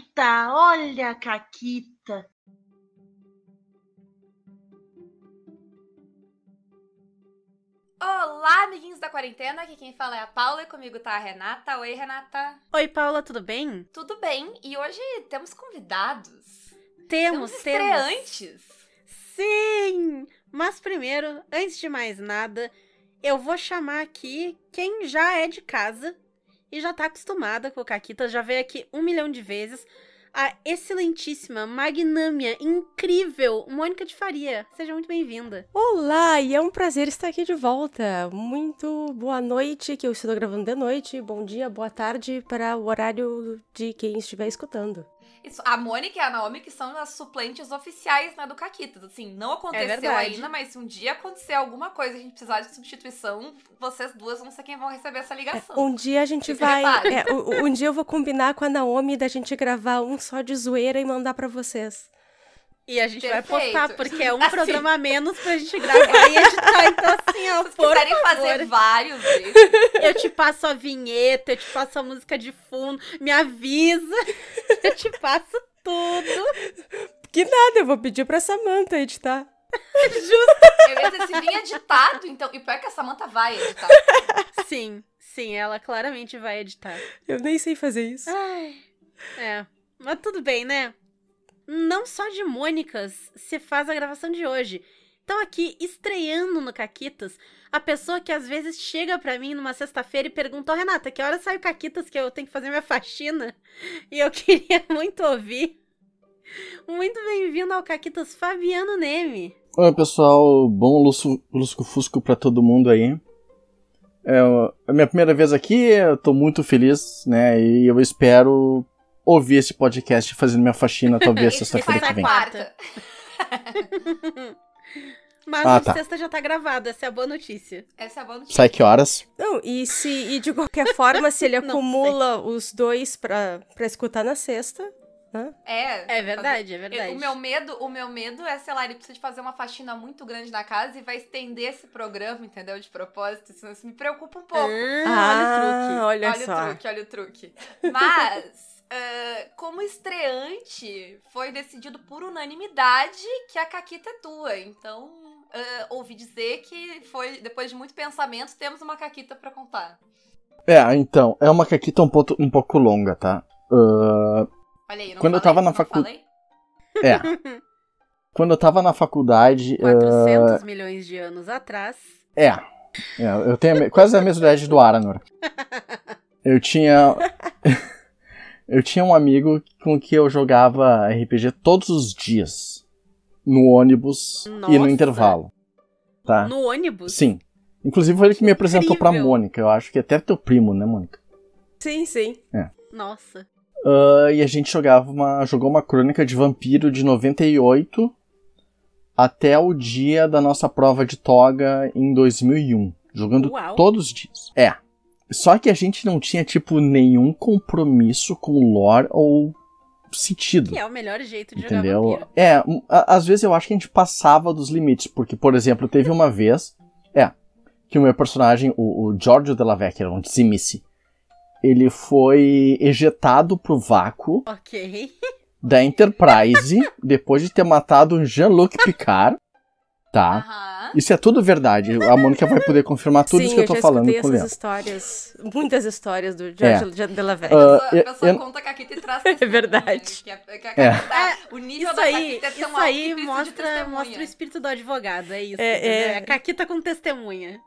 Caquita, olha a Caquita. Olá, amiguinhos da quarentena. Aqui quem fala é a Paula e comigo tá a Renata. Oi, Renata. Oi, Paula, tudo bem? Tudo bem? E hoje temos convidados. Temos, temos estreantes. Sim! Mas primeiro, antes de mais nada, eu vou chamar aqui quem já é de casa e já tá acostumada com o Caquita, já veio aqui um milhão de vezes, a excelentíssima, magnâmia, incrível Mônica de Faria. Seja muito bem-vinda. Olá, e é um prazer estar aqui de volta. Muito boa noite, que eu estou gravando de noite. Bom dia, boa tarde para o horário de quem estiver escutando. Isso, a Mônica e a Naomi, que são as suplentes oficiais né, do Caquitas. Assim, não aconteceu É ainda, mas se um dia acontecer alguma coisa e a gente precisar de substituição, vocês duas vão ser quem vão receber essa ligação. Um dia a gente vai. é, um, um dia eu vou combinar com a Naomi da gente gravar um só de zoeira e mandar pra vocês. E a gente vai Perfeito. postar, porque é um Assim. programa a menos pra gente gravar e editar. Então, assim, ó, Se por quiserem favor. fazer vários desses, Eu te passo a vinheta, eu te passo a música de fundo, me avisa. Eu te passo tudo. Que nada, eu vou pedir pra Samantha editar. eu ia dizer, se vinha editado, então. E pior que a Samantha vai editar. Sim, sim, ela claramente vai editar. Eu nem sei fazer isso. Ai. É, mas tudo bem, né? Não só de Mônicas se faz a gravação de hoje. Então aqui, estreando no Caquitas, a pessoa que às vezes chega pra mim numa sexta-feira e pergunta, "Ô, Renata, que hora sai o Caquitas que eu tenho que fazer minha faxina? E eu queria muito ouvir. Muito bem-vindo ao Caquitas Fabiano Neme. Oi, pessoal. Bom lusco- lusco-fusco pra todo mundo aí. É a minha primeira vez aqui, eu tô muito feliz, né? E eu espero ouvir esse podcast fazendo minha faxina, talvez sexta-feira que na vem. quarta. Mas Ah, a tá. sexta já tá gravada, essa é a boa notícia. Essa é a boa notícia. Sai que horas? Não, e se e de qualquer forma, se ele acumula os dois pra, pra escutar na sexta, né? É, É verdade, é verdade. O meu medo, o meu medo é, sei lá, ele precisa de fazer uma faxina muito grande na casa e vai estender esse programa, entendeu? De propósito. Isso, isso me preocupa um pouco. Ah, olha o truque. olha, olha só. o truque, olha o truque. Mas, ah, como estreante, foi decidido por unanimidade que a Caquita é tua. Então, ah, ouvi dizer que foi, depois de muito pensamento, temos uma Caquita pra contar. É, então, é uma caquita um, pouco- um pouco longa, tá? Ah, Olha aí, não Quando eu falei? tava na Não facu- falei? é. Quando eu tava na faculdade. ah, 400 milhões de anos atrás. É. É, eu tenho a me- quase a mesma idade do Aranor. Eu tinha. eu tinha um amigo com que eu jogava RPG todos os dias. No ônibus e no Nossa. intervalo. Tá? No ônibus? Sim. Inclusive foi ele que me apresentou pra incrível. Mônica. Eu acho que até teu primo, né, Mônica? Sim, sim. Nossa. Ah, e a gente jogava uma, jogou uma crônica de vampiro de 98 até o dia da nossa prova de toga em 2001. Jogando Uau. todos os dias. É. Só que a gente não tinha, tipo, nenhum compromisso com lore ou sentido. Que é o melhor jeito de jogar Entendeu? vampiro. É, a- às vezes eu acho que a gente passava dos limites, porque, por exemplo, teve uma vez, é, que o meu personagem, o, o Giorgio Della Vecchia, um Dizimice, ele foi ejetado pro vácuo Ok. da Enterprise depois de ter matado um Jean-Luc Picard, tá? Isso é tudo verdade. A Mônica vai poder confirmar tudo sim, isso que eu tô já falando com o essas Leandro. histórias, muitas histórias do É. George de la Ah, Vecchia. A pessoa, eu- a pessoa eu- conta a Caquita e traz É verdade. Que a, que a É. Caquita- o nível Isso da aí, Caquita é tão isso que aí mostra, mostra o espírito do advogado, é isso. É, é. É a caquita com testemunha.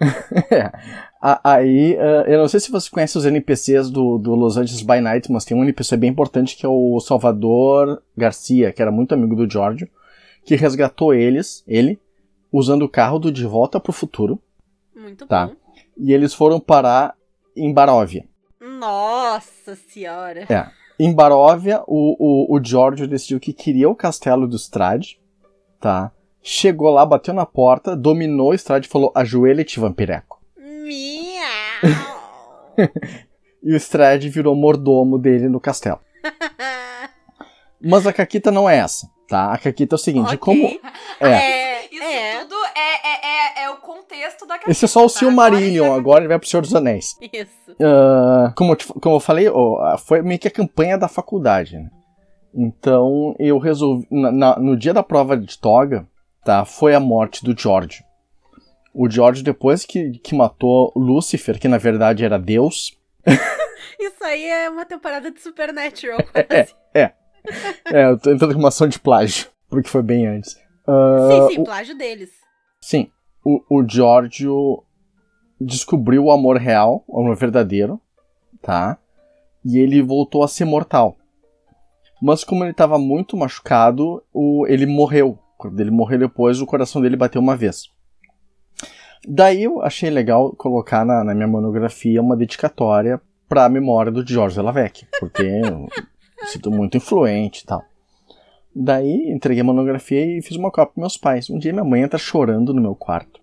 A- Aí, ah, eu não sei se você conhece os NPCs do, do Los Angeles by Night, mas tem um NPC bem importante que é o Salvador Garcia, que era muito amigo do Giorgio, que resgatou eles, ele, usando o carro do De Volta pro Futuro, Muito Tá. bom. e eles foram parar em Baróvia. Nossa senhora. Em Baróvia, o, o, o Giorgio decidiu que queria o castelo do Strade, tá? Chegou lá, bateu na porta, dominou o Strade e falou: ajoelha-te, vampireco. Miau. E o Strade virou mordomo dele no castelo. Mas a Caquita não é essa, tá? A Caquita é o seguinte: Ok. como. É, É, Isso é. tudo é, é, é, é o contexto da Caquita. Esse é só o tá? Silmarillion, Agora agora ele vai pro Senhor dos Anéis. Isso. Ah, como, eu te- como eu falei, ó, foi meio que a campanha da faculdade, né? Então eu resolvi. na- na- no dia da prova de toga, tá? Foi a morte do George. O George, depois que, que matou Lúcifer, que na verdade era Deus. Isso aí é uma temporada de Supernatural, quase. É, eu tô entrando com uma ação de plágio, porque foi bem antes. Ah, sim, sim, o- plágio deles. Sim, o, o Giorgio descobriu o amor real, o amor verdadeiro, tá? E ele voltou a ser mortal. Mas como ele estava muito machucado, o, ele morreu. Quando ele morreu depois, o coração dele bateu uma vez. Daí eu achei legal colocar na, na minha monografia uma dedicatória para a memória do George Lavec, porque eu sinto muito influente e tal. Daí entreguei a monografia e fiz uma cópia para meus pais. Um dia minha mãe entra chorando no meu quarto.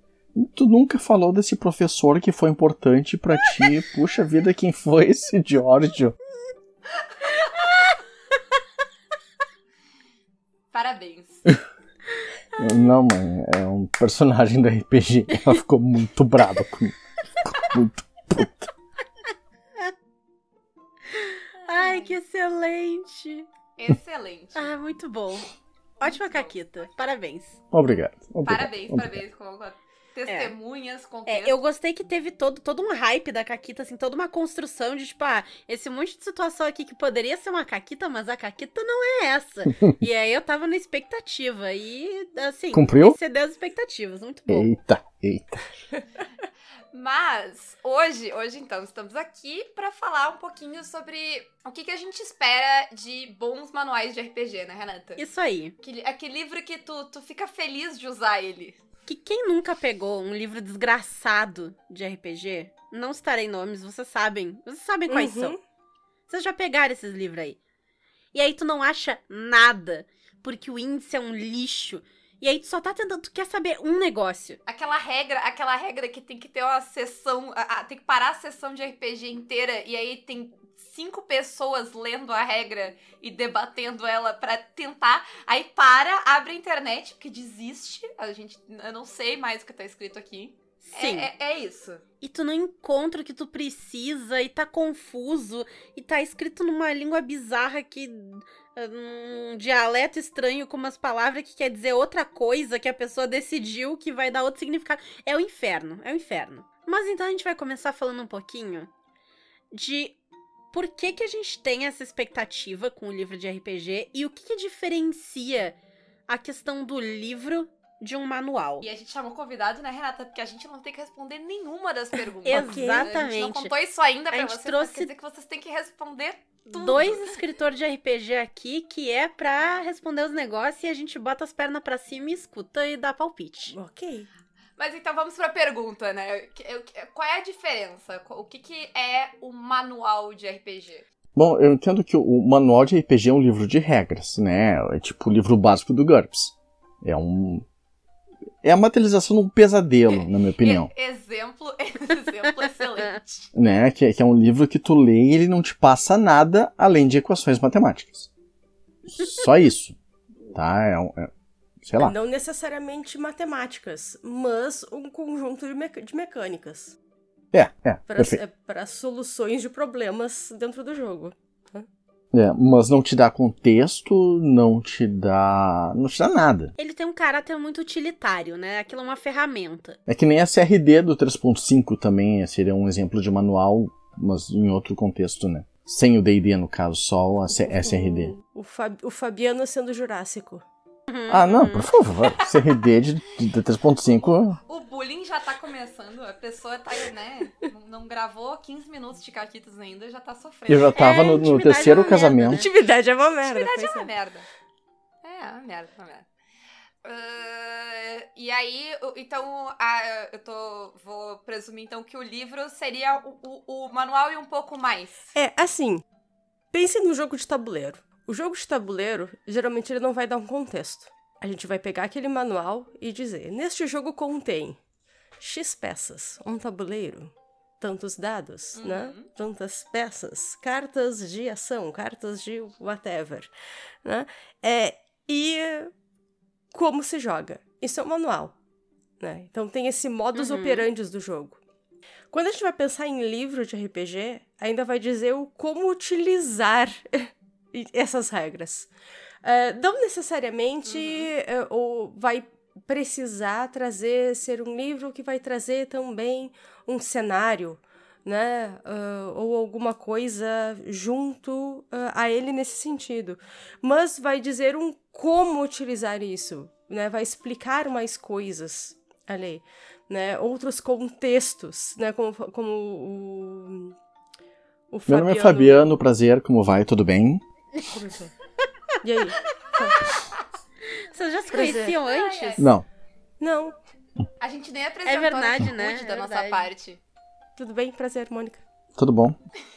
Tu nunca falou desse professor que foi importante pra ti. Puxa vida, quem foi esse Giorgio? Parabéns. Não, mãe, é um personagem da RPG. Ela ficou muito brava comigo. Ficou muito puta. Ai, que excelente. Excelente. Ah, muito bom. Ótima caquita. Parabéns. Obrigado. obrigado Parabéns, obrigado. parabéns. Com, testemunhas, com É, eu gostei que teve todo, todo um hype da Caquita, assim, toda uma construção de, tipo, ah, esse monte de situação aqui que poderia ser uma Caquita, mas a Caquita não é essa. e aí eu tava na expectativa e, assim, Cumpriu? excedeu as expectativas. Muito bom. Eita, eita. Mas hoje, hoje então, estamos aqui pra falar um pouquinho sobre o que, que a gente espera de bons manuais de RPG, né, Renata? Isso aí. Aquele, aquele livro que tu, tu fica feliz de usar ele. Que quem nunca pegou um livro desgraçado de RPG, não citarei nomes, vocês sabem. Vocês sabem quais Uhum. são. Vocês já pegaram esses livros aí. E aí tu não acha nada, porque o índice é um lixo. E aí tu só tá tentando, tu quer saber um negócio. Aquela regra, aquela regra que tem que ter uma sessão, a- a- tem que parar a sessão de RPG inteira e aí tem cinco pessoas lendo a regra e debatendo ela pra tentar. Aí para, abre a internet porque desiste. A gente, eu não sei mais o que tá escrito aqui. É- Sim. É, é isso. E tu não encontra o que tu precisa, e tá confuso, e tá escrito numa língua bizarra que. um dialeto estranho com umas palavras que quer dizer outra coisa que a pessoa decidiu que vai dar outro significado. É o inferno, é o inferno. Mas então a gente vai começar falando um pouquinho de por que, que a gente tem essa expectativa com o livro de RPG e o que, que diferencia a questão do livro de um manual. E a gente chamou convidado, né, Renata? Porque a gente não tem que responder nenhuma das perguntas. Exatamente. A gente não contou isso ainda A pra gente vocês, trouxe- mas quer dizer que vocês têm que responder tudo. dois escritores de RPG aqui que é pra responder os negócios e a gente bota as pernas pra cima e escuta e dá palpite. Ok. Mas então vamos pra pergunta, né? Qual é a diferença? O que, que é o manual de RPG? Bom, eu entendo que o manual de RPG é um livro de regras, né? É tipo o livro básico do GURPS. É um. É a materialização de um pesadelo, na minha opinião. Exemplo, exemplo excelente. né? Que, é- que é um livro que tu lê e ele não te passa nada além de equações matemáticas. Só isso. Tá? É, um- é- sei lá. Não necessariamente matemáticas, mas um conjunto de, meca- de mecânicas É, é. para soluções de problemas dentro do jogo. É, mas não te dá contexto, não te dá. não te dá nada. Ele tem um caráter muito utilitário, né? Aquilo é uma ferramenta. É que nem a CRD do 3.5 também seria um exemplo de manual, mas em outro contexto, né? Sem o D&D, no caso, só a C- SRD. O, o, Fab- o Fabiano sendo Jurássico. Ah, não, por favor. CRD de, de 3.5 O bullying já tá começando, a pessoa tá, né? não- gravou 15 minutos de caquitas ainda, já tá sofrendo. eu já tava É, no, no terceiro é uma merda, casamento. né? Intimidade é uma merda. Intimidade é uma é. merda. É, é uma merda, é uma merda. Ah, e aí, então, eu tô. Vou presumir então que o livro seria o, o, o manual e um pouco mais. É, assim, pense no jogo de tabuleiro. O jogo de tabuleiro, geralmente ele não vai dar um contexto. A gente vai pegar aquele manual e dizer: neste jogo contém X peças, um tabuleiro, tantos dados, né? Uhum. Tantas peças, cartas de ação, cartas de whatever, né? É, e como se joga. Isso é um manual. né? Então tem esse modus Uhum. operandi do jogo. Quando a gente vai pensar em livro de RPG, ainda vai dizer o como utilizar essas regras. Eh, não necessariamente eh, ou vai precisar trazer, ser um livro que vai trazer também um cenário, né? ah, ou alguma coisa junto ah, a ele nesse sentido. Mas vai dizer um como utilizar isso, né? Vai explicar mais coisas ali, né? Outros contextos, né? Como, como o, o Meu nome é Fabiano, prazer, como vai? Tudo bem? E aí? Vocês já se é. conheciam antes? Não. Não, A gente nem apresentou verdade, a né? atitude É da nossa verdade. parte. tudo bem? Prazer, Mônica. Tudo bom?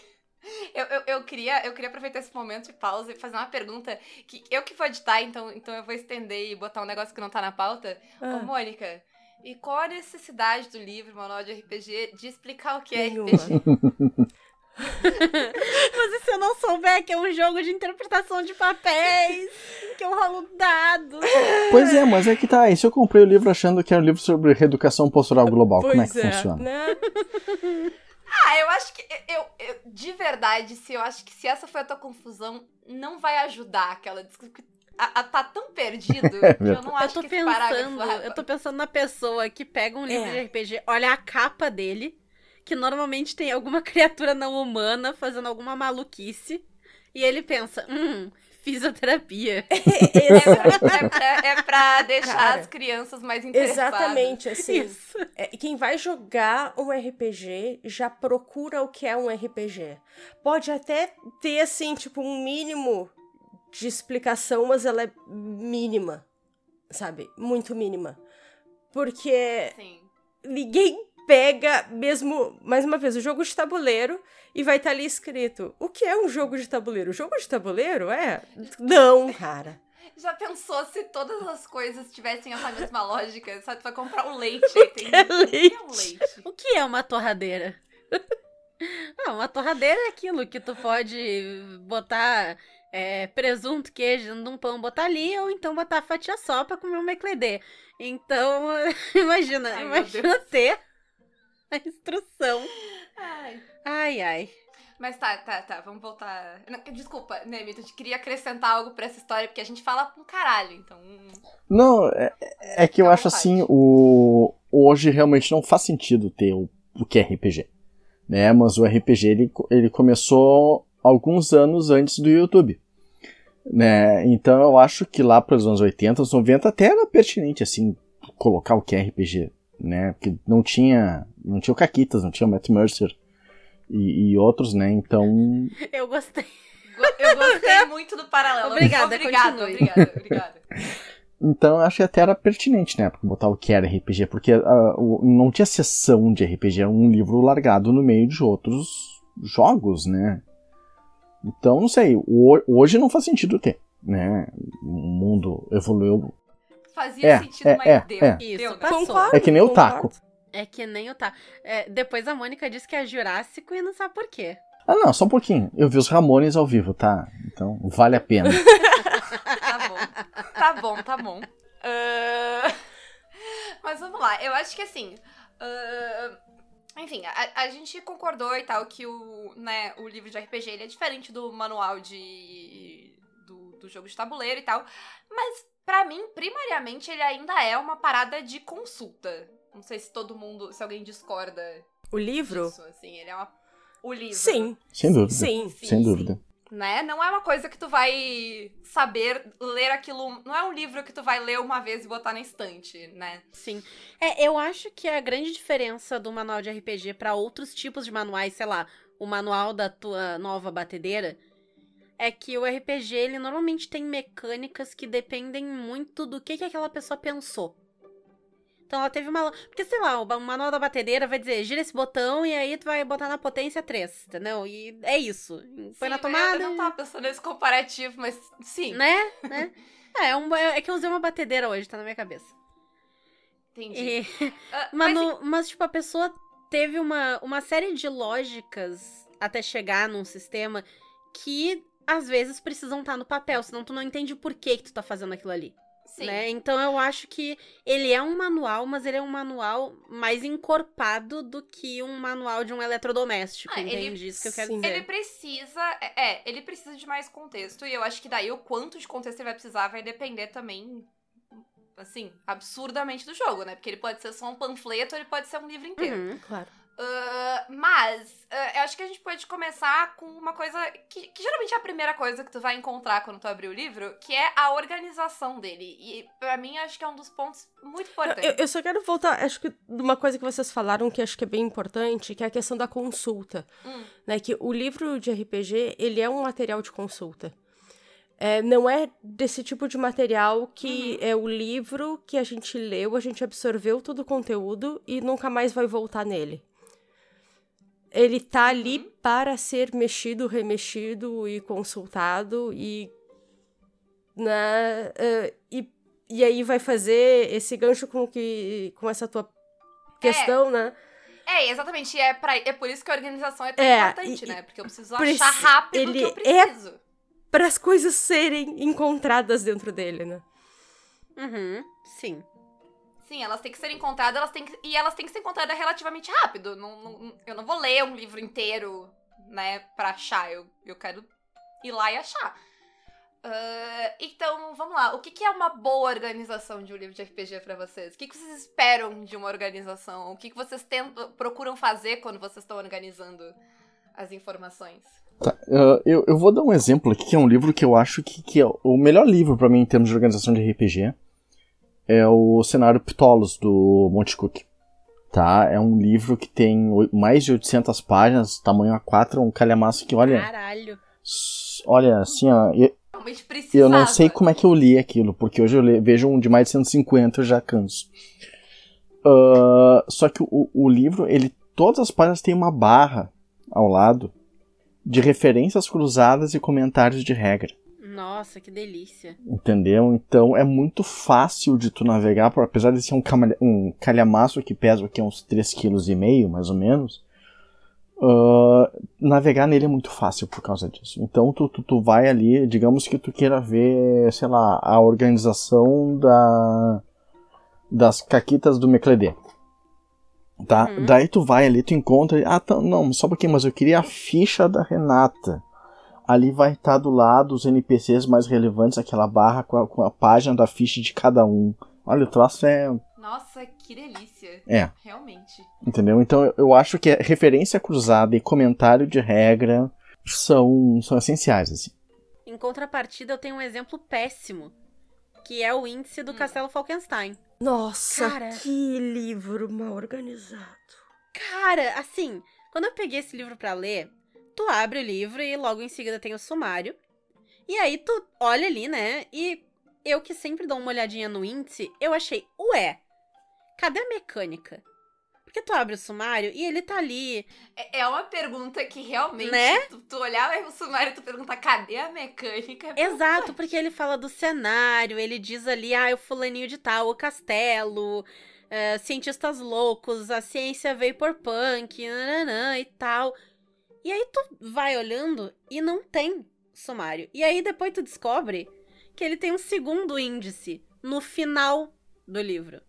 Eu, eu, eu, queria, eu queria aproveitar esse momento de pausa e fazer uma pergunta que eu que vou editar, então, então eu vou estender e botar um negócio que não tá na pauta. Ah. Ô, Mônica, e qual a necessidade do livro Manual de RPG de explicar o que é Nenhuma. RPG? Mas e se eu não souber que é um jogo de interpretação de papéis, que eu rolo dados? Pois é, mas é que tá. E se eu comprei o livro achando que era um livro sobre reeducação postural global, como é que funciona? né? Ah, eu acho que. Eu, eu- de verdade, se eu acho que se essa foi a tua confusão, não vai ajudar aquela discussão. A, a- tá tão perdido que eu não Eu acho tô que esse parágrafo. pensando, eu tô pensando na pessoa que pega um livro É. de RPG, olha a capa dele, que normalmente tem alguma criatura não humana fazendo alguma maluquice, e ele pensa, hum, fisioterapia. É pra, é pra- é deixar Cara, as crianças mais interessadas. Exatamente, assim. Isso. É, quem vai jogar um RPG já procura o que é um RPG. Pode até ter, assim, tipo, um mínimo de explicação, mas ela é mínima, sabe? Muito mínima. Porque Sim. ninguém pega mesmo, mais uma vez, o jogo de tabuleiro e vai estar ali escrito: o que é um jogo de tabuleiro? Jogo de tabuleiro é? Não, cara. Já pensou se todas as coisas tivessem essa mesma lógica? Só tu vai comprar um leite aí tem. é O que é um leite? leite? O que é uma torradeira? Ah, uma torradeira é aquilo que tu pode botar é, presunto, queijo num pão, botar ali, ou então botar fatia só pra comer um ecledê. Então, imagina, Ai, imagina ter a instrução. Ai. Ai, ai. Mas tá, tá, tá, vamos voltar. Não, Desculpa, Nemito, eu te queria acrescentar algo pra essa história, porque a gente fala um caralho, então. Não, é, é que eu acho assim, o hoje realmente não faz sentido ter o, o que é RPG. Né? Mas o RPG ele, ele começou alguns anos antes do YouTube. Né? Então eu acho que lá para os anos 80, anos 90 até era pertinente assim colocar o que é RPG, né? Porque não tinha, não tinha o Caquitas, não tinha o Matt Mercer e, e outros, né? Então Eu gostei. Go- Eu gostei muito do paralelo. Obrigada, obrigada, continue. obrigada, obrigada. Então eu acho que até era pertinente, né? Botar o que era RPG, porque o- não tinha sessão de RPG, era um livro largado no meio de outros jogos, né? Então, não sei, hoje não faz sentido ter, né? O mundo evoluiu. Fazia É, sentido, é, mas é, deu. é. Isso, deu, né? passou. Concordo, É que nem o taco. É que nem o tá. É, depois a Mônica disse que é Jurássico e não sabe por quê. Ah, não, só um pouquinho. Eu vi os Ramones ao vivo, tá? Então, vale a pena. Tá bom. Tá bom, tá bom. Ah, Mas vamos lá. Eu acho que assim. ah, Enfim, a, a gente concordou e tal que o, né, o livro de RPG ele é diferente do manual de. Do, do jogo de tabuleiro e tal. Mas, pra mim, primariamente, ele ainda é uma parada de consulta. Não sei se todo mundo. Se alguém discorda O livro? disso, assim. Ele é uma. O livro. Sim, Sem dúvida. sim. Sim, Sem sim. dúvida. né? Não é uma coisa que tu vai saber ler aquilo. Não é um livro que tu vai ler uma vez e botar na estante, né? Sim. É, eu acho que a grande diferença do manual de RPG pra outros tipos de manuais, sei lá, o manual da tua nova batedeira, é que o RPG, ele normalmente tem mecânicas que dependem muito do que, que aquela pessoa pensou. Então ela teve uma. Porque, sei lá, o manual da batedeira vai dizer, gira esse botão e aí tu vai botar na potência 3, entendeu? E é isso. Põe Sim, na tomada. Eu não tava pensando nesse comparativo, mas sim, Né? né? É, é, um, é que eu usei uma batedeira hoje, tá na minha cabeça. entendi. E, Ah, mas, mas, mas, tipo, a pessoa teve uma, uma série de lógicas até chegar num sistema que às vezes precisam estar no papel, senão tu não entende o porquê que tu tá fazendo aquilo ali. Sim. né? Então eu acho que ele é um manual, mas ele é um manual mais encorpado do que um manual de um eletrodoméstico, Ah, ele- entende? Isso que eu quero Sim. dizer. Ele precisa. É, é, ele precisa de mais contexto. E eu acho que daí o quanto de contexto ele vai precisar vai depender também. Assim, absurdamente do jogo, né? Porque ele pode ser só um panfleto, ele pode ser um livro inteiro. Uhum. Claro. Ah, mas, ah, eu acho que a gente pode começar com uma coisa que, que geralmente é a primeira coisa que tu vai encontrar quando tu abrir o livro, que é a organização dele. E pra mim, acho que é um dos pontos muito importantes. Eu, eu só quero voltar, acho que de uma coisa que vocês falaram que acho que é bem importante, que é a questão da consulta. Hum. Né? Que o livro de RPG, ele é um material de consulta. É, não é desse tipo de material que é o livro que a gente leu, a gente absorveu todo o conteúdo e nunca mais vai voltar nele. Ele tá ali para ser mexido, remexido e consultado e né, eh, e, e aí vai fazer esse gancho com que com essa tua questão, né? É, exatamente. e É, pra, é por isso que a organização é tão É, importante, e- né? Porque eu preciso preci- achar rápido o que ele eu preciso. Para as coisas serem encontradas dentro dele, né? Uhum. Sim. Sim, elas têm que ser encontradas, elas têm que, e elas têm que ser encontradas relativamente rápido. Não, não- eu não vou ler um livro inteiro, né, pra achar. Eu, eu quero ir lá e achar. Ah, então, vamos lá. O que, que é uma boa organização de um livro de RPG pra vocês? O que, que vocês esperam de uma organização? O que, que vocês tentam, procuram fazer quando vocês estão organizando as informações? Tá, uh, eu, eu vou dar um exemplo aqui, que é um livro que eu acho que, que é o melhor livro pra mim em termos de organização de RPG. É o Cenário Ptolos, do Monte Cook. Tá? É um livro que tem mais de 800 páginas, tamanho A4, um calhamaço que, olha, Caralho. olha, assim, ó, eu, eu não sei como é que eu li aquilo, porque hoje eu le- vejo um de mais de 150 eu já canso. Ah, só que o, o livro, ele, todas as páginas têm uma barra ao lado de referências cruzadas e comentários de regra. Nossa, que delícia. Entendeu? Então é muito fácil de tu navegar, por- apesar de ser um, camalha- um calhamaço que pesa aqui uns 3,5 kg, mais ou menos. ah, navegar nele é muito fácil por causa disso. Então tu, tu, tu vai ali, digamos que tu queira ver, sei lá, a organização da das caquitas do Mecledê. Tá? Uhum. Daí tu vai ali, tu encontra. Ah, tá, não, só um pouquinho, mas eu queria a ficha da Renata. Ali vai estar do lado os NPCs mais relevantes, aquela barra com a, com a página da ficha de cada um. Olha, o troço é. Nossa, que delícia. É, Realmente. entendeu? Então eu- acho que é referência cruzada e comentário de regra são, são essenciais, assim. Em contrapartida, eu tenho um exemplo péssimo, que é o índice do Castelo Falkenstein. Nossa, Cara. que livro mal organizado. Cara, assim, quando eu peguei esse livro pra ler, tu abre o livro e logo em seguida tem o sumário. E aí tu olha ali, né? E eu que sempre dou uma olhadinha no índice, eu achei, ué, cadê a mecânica? Porque tu abre o sumário e ele tá ali. É, é uma pergunta que realmente, Né? tu, tu olhar o sumário e tu perguntar cadê a mecânica? é Exato, porque ele fala do cenário, ele diz ali, ah, o fulaninho de tal, o castelo, eh, cientistas loucos, a ciência vaporpunk, nananã e tal. E aí tu vai olhando e não tem sumário. E aí depois tu descobre que ele tem um segundo índice no final do livro.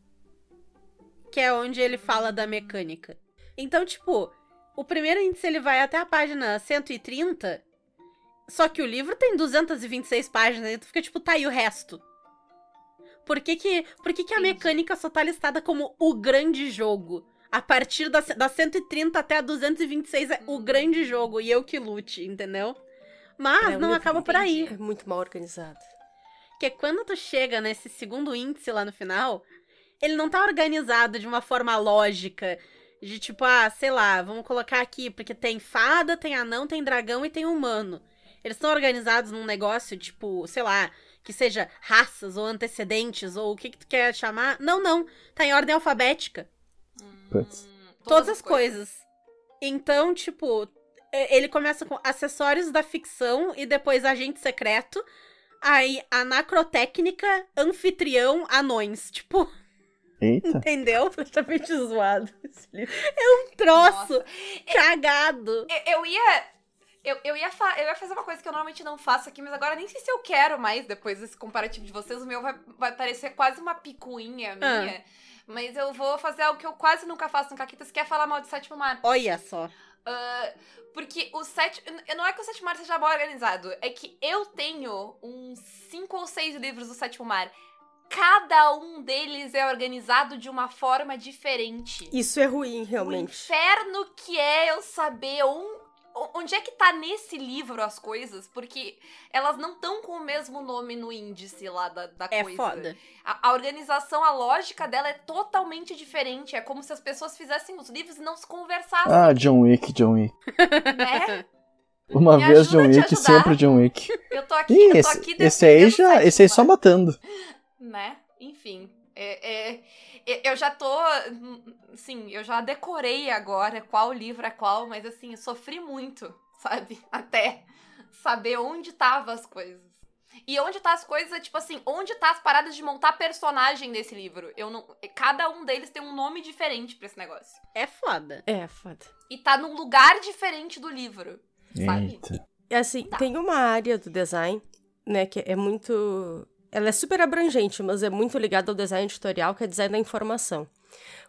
Que é onde ele fala da mecânica. Então, tipo, o primeiro índice ele vai até a página 130, só que o livro tem 226 páginas e tu fica tipo, tá, e o resto? Por que que, por que, que a mecânica só tá listada como o grande jogo? A partir da, da 130 até a 226 é o Hum. grande jogo e eu que lute, entendeu? Mas É, não acaba por aí. É muito mal organizado. Porque quando tu chega nesse segundo índice lá no final, ele não tá organizado de uma forma lógica. De tipo, ah, sei lá, vamos colocar aqui, porque tem fada, tem anão, tem dragão e tem humano. Eles estão organizados num negócio, tipo, sei lá, que seja raças ou antecedentes ou o que, que tu quer chamar. Não, não. Tá em ordem alfabética. Putz. Hum, Todas as coisas. Então, tipo, e- ele começa com acessórios da ficção e depois agente secreto. Aí, anacrotécnica, anfitrião, anões. Tipo, Eita. entendeu? Completamente zoado esse livro. Um troço Nossa. cagado. Eu, eu ia. Eu, eu, ia eu ia fazer uma coisa que eu normalmente não faço aqui, mas agora nem sei se eu quero mais depois desse comparativo de vocês. O meu vai, vai parecer quase uma picuinha Ah. Mas eu vou fazer algo que eu quase nunca faço no Caquitas, que é falar mal de Sétimo Mar. Olha só. Ah, porque o sétimo. Não é que o Sétimo Mar seja mal organizado, é que eu tenho uns cinco ou seis livros do Sétimo Mar. Cada um deles é organizado de uma forma diferente. Isso é ruim, O realmente. inferno que é eu saber on- onde é que tá nesse livro as coisas, porque elas não estão com o mesmo nome no índice lá da, da É coisa. foda. A, a organização, a lógica dela é totalmente diferente. É como se as pessoas fizessem os livros e não se conversassem, Ah, John Wick, John Wick. né? Uma Me vez John Wick, sempre John Wick. Eu tô aqui, Ih, eu tô esse, aqui esse aí defendendo já. Esse aí só matando. né? Enfim, é, é- é- eu já tô, hum, sim, eu já decorei agora qual livro é qual, mas assim, eu sofri muito, sabe? Até saber onde tava as coisas. E onde tá as coisas é tipo assim, onde tá as paradas de montar personagem desse livro? Eu não, cada um deles tem um nome diferente pra esse negócio. É foda. É, foda. E tá num lugar diferente do livro. Sabe? Eita. É assim, Tá. tem uma área do design, né, que é muito. Ela é super abrangente, mas é muito ligada ao design editorial, que é design da informação.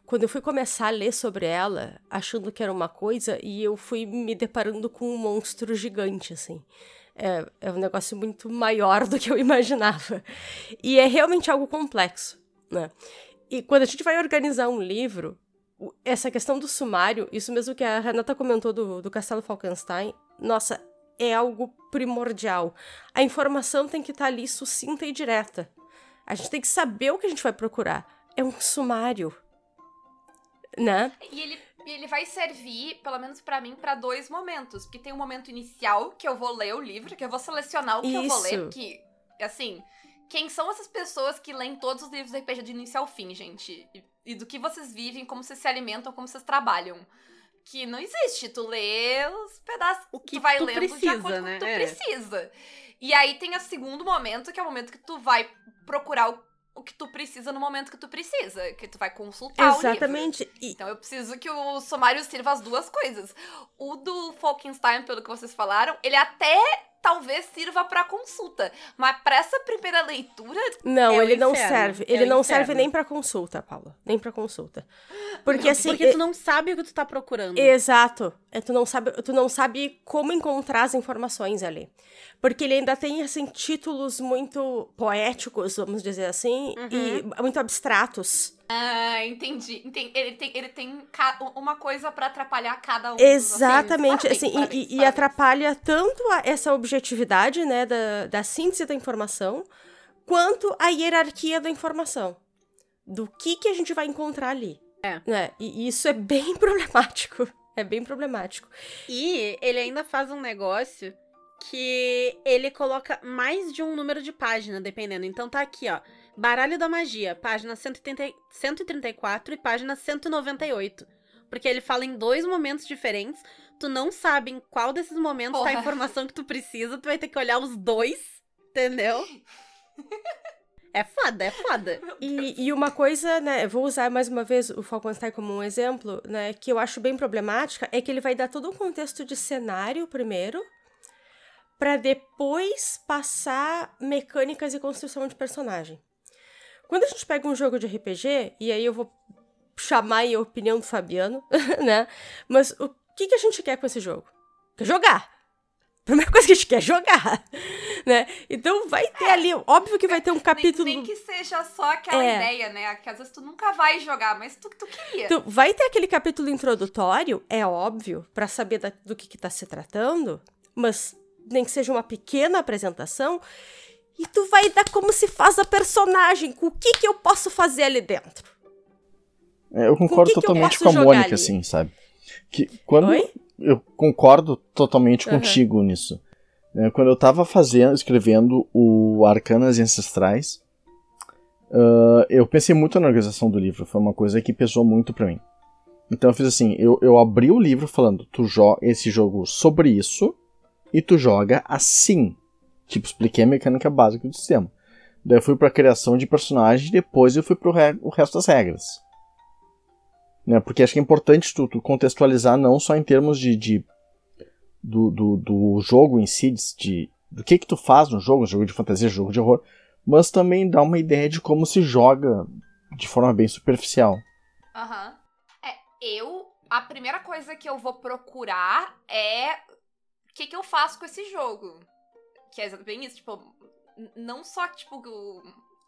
Quando eu fui começar a ler sobre ela, achando que era uma coisa, e eu fui me deparando com um monstro gigante, assim. É, é um negócio muito maior do que eu imaginava. E é realmente algo complexo, né? E quando a gente vai organizar um livro, essa questão do sumário, isso mesmo que a Renata comentou do, do Castelo Falkenstein, nossa, é algo primordial. A informação tem que estar ali sucinta e direta. A gente tem que saber o que a gente vai procurar. É um sumário. Né? E ele, ele vai servir, pelo menos pra mim, pra dois momentos. Porque tem um momento inicial, que eu vou ler o livro, que eu vou selecionar o que eu vou ler. Isso. Porque, assim, quem são essas pessoas que leem todos os livros do RPG de início ao fim, gente? E, e do que vocês vivem, como vocês se alimentam, como vocês trabalham. Que não existe. Tu lê os pedaços. O que tu vai tu lendo de precisa, acordo com o né? que tu É. precisa. E aí tem o segundo momento, que é o momento que tu vai procurar o, o que tu precisa no momento que tu precisa. Que tu vai consultar o livro. Exatamente. Então eu preciso que o sumário sirva as duas coisas. O do Falkenstein, pelo que vocês falaram, ele até talvez sirva pra consulta, mas pra essa primeira leitura, não, É o ele não inferno. serve. É Ele o não serve inferno. nem pra consulta, Paula. Nem pra consulta. Porque assim. Porque tu não sabe o que tu tá procurando. Exato. É, tu, não sabe, tu não sabe como encontrar as informações ali. Porque ele ainda tem, assim, títulos muito poéticos, vamos dizer assim, e muito abstratos. Ah, entendi, entendi. Ele tem, ele tem ca- uma coisa pra atrapalhar cada um. dos, assim, Exatamente, parabéns, assim, e- parabéns, e, e parabéns. atrapalha tanto a- essa objetividade, né, da, da síntese da informação, quanto a hierarquia da informação. Do que que a gente vai encontrar ali. É. Né? E isso é bem problemático. É bem problemático. E ele ainda faz um negócio que ele coloca mais de um número de página, dependendo. Então tá aqui, ó. Baralho da Magia, página 130 134 e página 198. Porque ele fala em dois momentos diferentes. Tu não sabe em qual desses momentos tá a Porra. informação que tu precisa. Tu vai ter que olhar os dois, entendeu? É foda, é foda. E, e uma coisa, né, eu vou usar mais uma vez o Falkenstein como um exemplo, né, que eu acho bem problemática, é que ele vai dar todo um contexto de cenário primeiro, pra depois passar mecânicas e construção de personagem. Quando a gente pega um jogo de RPG, e aí eu vou chamar aí a opinião do Fabiano, né, mas o que, que a gente quer com esse jogo? Quer jogar! A primeira coisa que a gente quer é jogar, né? Então vai ter ali, óbvio que vai ter um Nem- capítulo... Nem, que seja só aquela É. ideia, né? Que às vezes tu nunca vai jogar, mas tu, tu queria. Tu vai ter aquele capítulo introdutório, é óbvio, pra saber da- do que, que tá se tratando, mas nem que seja uma pequena apresentação, e tu vai dar como se faz a personagem, com o que que eu posso fazer ali dentro. É, eu concordo que que eu totalmente posso com a Mônica, ali? assim, sabe? Que quando Oi? eu concordo totalmente Aham. contigo nisso. É, quando eu tava fazendo, escrevendo o Arcanas e Ancestrais, ah, eu pensei muito na organização do livro. Foi uma coisa que pesou muito pra mim. Então eu fiz assim, eu, eu abri o livro falando, tu joga esse jogo sobre isso e tu joga assim. Tipo, expliquei a mecânica básica do sistema. Daí eu fui pra criação de personagem, depois eu fui pro re- o resto das regras. Né? Porque acho que é importante tu, tu contextualizar não só em termos de, de do, do, do jogo em si, de, do que que tu faz no jogo, jogo de fantasia, jogo de horror, mas também dá uma ideia de como se joga de forma bem superficial. Aham. É, eu. A primeira coisa que eu vou procurar é o que, que eu faço com esse jogo. Que é bem isso, tipo, não só, tipo,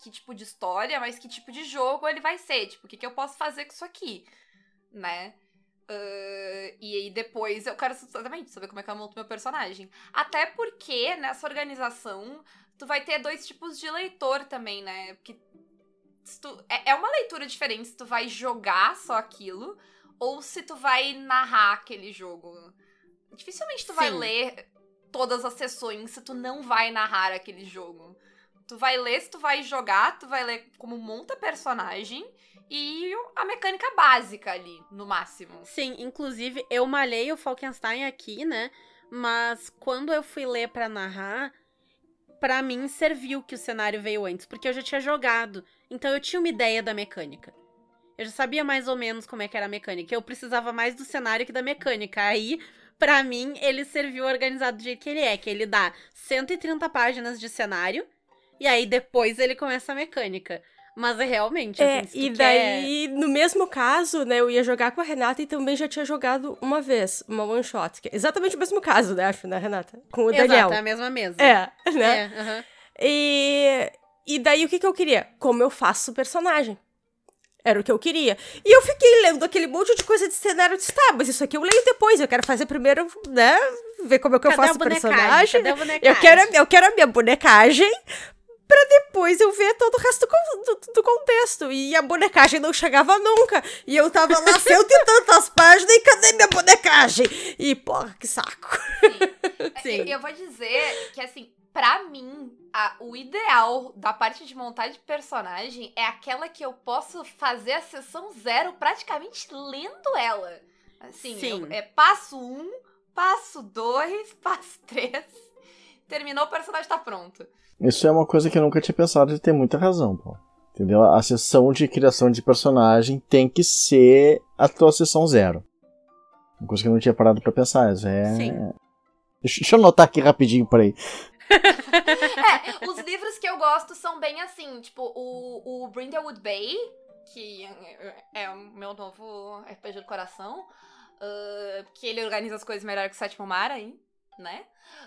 que tipo de história, mas que tipo de jogo ele vai ser. Tipo, o que, que eu posso fazer com isso aqui, né? Ah, e aí depois eu quero exatamente saber como é que eu monto meu personagem. Até porque nessa organização tu vai ter dois tipos de leitor também, né? Porque tu- é, é uma leitura diferente se tu vai jogar só aquilo ou se tu vai narrar aquele jogo. Dificilmente tu vai Sim. ler todas as sessões se tu não vai narrar aquele jogo. Tu vai ler se tu vai jogar, tu vai ler como monta personagem e a mecânica básica ali, no máximo. Sim, inclusive eu malhei o Falkenstein aqui, né? Mas quando eu fui ler pra narrar, pra mim serviu que o cenário veio antes, porque eu já tinha jogado. Então eu tinha uma ideia da mecânica. Eu já sabia mais ou menos como é que era a mecânica. Eu precisava mais do cenário que da mecânica. Aí, pra mim, ele serviu organizado do jeito que ele é, que ele dá 130 páginas de cenário e aí depois ele começa a mecânica. Mas é realmente, É, assim, se e quer- daí, no mesmo caso, né, eu ia jogar com a Renata e também já tinha jogado uma vez, uma one shot. que é exatamente o mesmo caso, né, acho, né, Renata? Com o Daniel. Exato, é a mesma mesa. É, né? É, aham. E, e daí o que, que eu queria? Como eu faço o personagem. Era o que eu queria. E eu fiquei lendo aquele monte de coisa de cenário. Eu disse, tá, mas isso aqui eu leio depois. Eu quero fazer primeiro, né? Ver como é que eu Cadê faço a o personagem. Eu quero, a- eu quero a minha bonecagem pra depois eu ver todo o resto do, do- do contexto. E a bonecagem não chegava nunca. E eu tava lá cento e tantas páginas e cadê minha bonecagem? E, porra, que saco. Sim. Eu, eu vou dizer que, assim, pra mim, a- o ideal da parte de montar de personagem é aquela que eu posso fazer a sessão zero praticamente lendo ela. Assim, Sim. eu- é passo um, passo dois, passo três. Terminou, o personagem tá pronto. Isso é uma coisa que eu nunca tinha pensado e tem muita razão, Paulo. Entendeu? A sessão de criação de personagem tem que ser a tua sessão zero. Uma coisa que eu não tinha parado pra pensar. Isso é... Sim. Deixa, deixa eu anotar aqui rapidinho, peraí. É, os livros que eu gosto são bem assim, tipo, o, o Brindlewood Bay, que é o meu novo RPG do coração, ah, que ele organiza as coisas melhor que o Sétimo Mar né?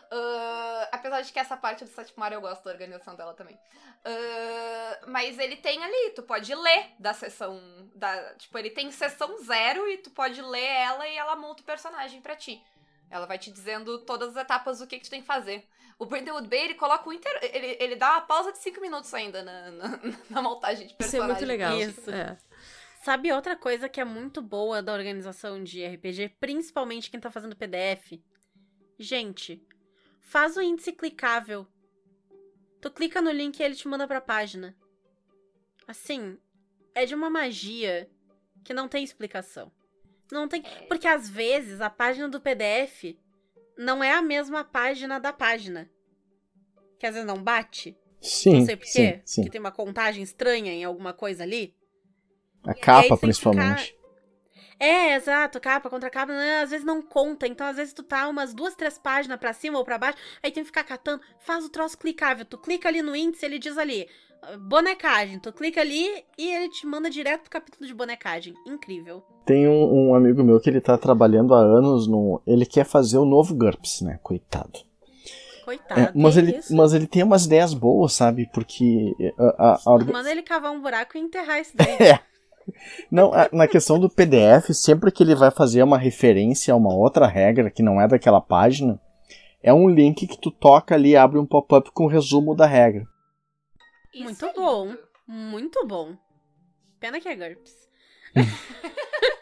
Ah, apesar de que essa parte do Sétimo Mar eu gosto da organização dela também. Ah, mas ele tem ali, tu pode ler da sessão, da, tipo, ele tem sessão zero e tu pode ler ela e ela monta o personagem pra ti. Ela vai te dizendo todas as etapas do que, que tu tem que fazer. O Brindlewood Bay, ele coloca o inter... ele, ele dá uma pausa de 5 minutos ainda na, na, na montagem de Isso é personagem. muito legal. Isso. É. Sabe outra coisa que é muito boa da organização de RPG, principalmente quem tá fazendo PDF? Gente, faz o índice clicável. Tu clica no link e ele te manda pra página. Assim, é de uma magia que não tem explicação. Não tem, É. porque às vezes a página do PDF não é a mesma página da página. Que às vezes não bate. Sim, não sei por quê. sim, sim. Que tem uma contagem estranha em alguma coisa ali. A aí capa, principalmente. É, exato, capa contra capa, né? às vezes não conta, então às vezes tu tá umas duas, três páginas pra cima ou pra baixo, aí tem que ficar catando, faz o troço clicável, tu clica ali no índice, ele diz ali, bonecagem, tu clica ali e ele te manda direto pro capítulo de bonecagem, incrível. Tem um, um amigo meu que ele tá trabalhando há anos no. Ele quer fazer o novo GURPS, né? Coitado. Coitado. É, mas, ele, isso? mas ele tem umas ideias boas, sabe? Porque a, a- a orga- Manda ele cavar um buraco e enterrar isso daí. É. Não, a- na questão do PDF, sempre que ele vai fazer uma referência a uma outra regra que não é daquela página, é um link que tu toca ali abre um pop-up com o resumo da regra. Isso Muito é bom. lindo. Muito bom. Pena que é GURPS.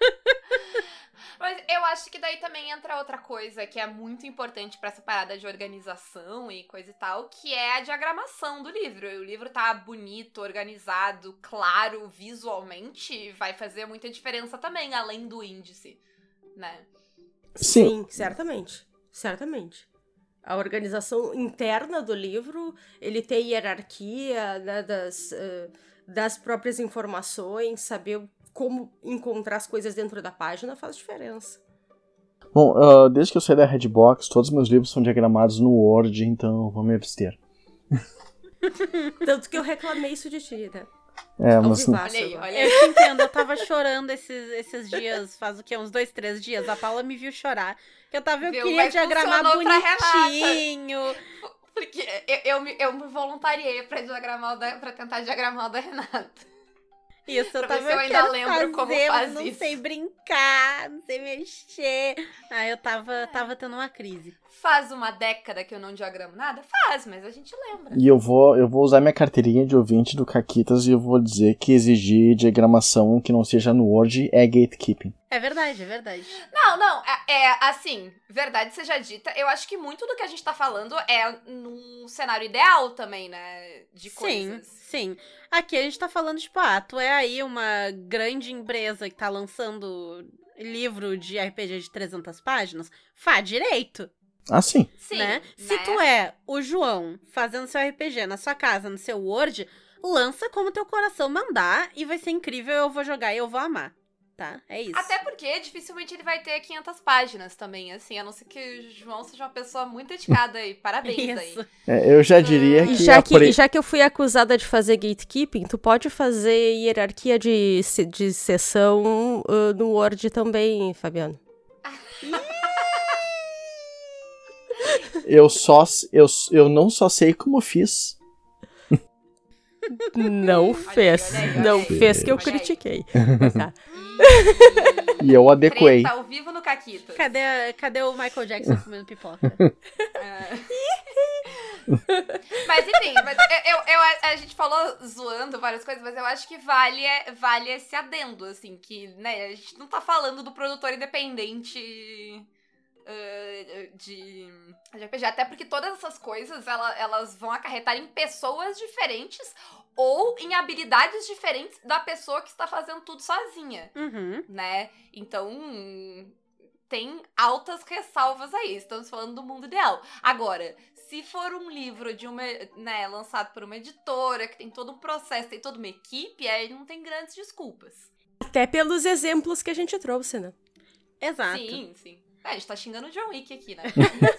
Mas eu acho que daí também entra outra coisa que é muito importante pra essa parada de organização e coisa e tal, que é a diagramação do livro. O livro tá bonito, organizado, claro, visualmente, vai fazer muita diferença também, além do índice, né? Sim. certamente. Certamente. A organização interna do livro, ele tem hierarquia né, das, eh, das próprias informações, saber como encontrar as coisas dentro da página faz diferença. Bom, ah, desde que eu saí da Redbox, todos os meus livros são diagramados no Word, então vou me abster. Tanto que eu reclamei isso de ti, né? É, mas Olha aí, olha aí. Eu te entendo, eu tava chorando esses, esses dias, faz o quê? Uns dois, três dias. A Paula me viu chorar. Que eu tava, eu Viu? queria Mas diagramar bonitinho. Porque eu, eu, me, eu me voluntariei pra, diagramar o da, pra tentar diagramar o da Renata. Isso, eu Pra tava eu eu ainda quero lembro fazer, como mas faz não isso. sei brincar, não sei mexer. Aí eu tava, tava tendo uma crise. Faz uma década que eu não diagramo nada? Faz, mas a gente lembra. E eu vou, eu vou usar minha carteirinha de ouvinte do Caquitas e eu vou dizer que exigir diagramação que não seja no Word é gatekeeping. É verdade, é verdade. Não, não, é, é, assim, verdade seja dita, eu acho que muito do que a gente tá falando é num cenário ideal também, né? De Sim, coisas. sim. Aqui a gente tá falando, tipo, ah, tu é aí uma grande empresa que tá lançando livro de RPG de 300 páginas, fá direito, Ah, sim. Sim, né? Se tu é o João fazendo seu RPG na sua casa, no seu Word, lança como teu coração mandar e vai ser incrível, eu vou jogar e eu vou amar, tá? É isso. Até porque dificilmente ele vai ter 500 páginas também, assim, a não ser que o João seja uma pessoa muito dedicada aí. Parabéns aí. É, eu já diria E que, já que, pre- já que eu fui acusada de fazer gatekeeping, tu pode fazer hierarquia de, de sessão ah, no Word também, Fabiano. Eu só eu, eu não só sei como fiz. Não fez. olha aí, olha não fez que eu critiquei. Mas tá. E eu adequei. Treta ao vivo no Caquito. Cadê, a- cadê o Michael Jackson comendo pipoca? Mas enfim, mas eu, eu- eu- a gente falou zoando várias coisas, mas eu acho que vale, vale esse adendo, assim, que né, a gente não tá falando do produtor independente eh, de, de RPG, até porque todas essas coisas ela- elas vão acarretar em pessoas diferentes ou em habilidades diferentes da pessoa que está fazendo tudo sozinha Uhum. né? Então, tem altas ressalvas aí. Estamos falando do mundo ideal. Agora, se for um livro de uma, né, lançado por uma editora, que tem todo um processo, tem toda uma equipe, aí não tem grandes desculpas. Até pelos exemplos que a gente trouxe, né? Exato. Sim, sim. É, a gente tá xingando o John Wick aqui, né?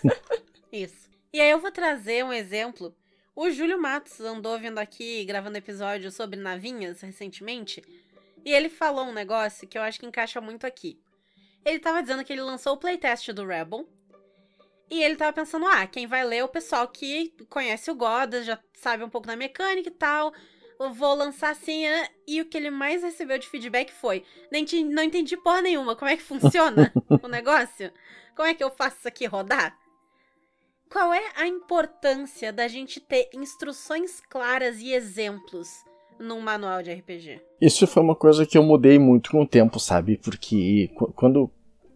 Isso. E aí eu vou trazer um exemplo. O Júlio Matos andou vindo aqui gravando episódio sobre navinhas recentemente. E ele falou um negócio que eu acho que encaixa muito aqui. Ele tava dizendo que ele lançou o playtest do Rebel. E ele tava pensando, ah, quem vai ler é o pessoal que conhece o Godas, já sabe um pouco da mecânica e tal. Vou lançar assim. E o que ele mais recebeu de feedback foi: não entendi, não entendi porra nenhuma. Como é que funciona o negócio? Como é que eu faço isso aqui rodar? Qual é a importância da gente ter instruções claras e exemplos num manual de RPG? Isso foi uma coisa que eu mudei muito com o tempo, sabe? Porque qu- quando,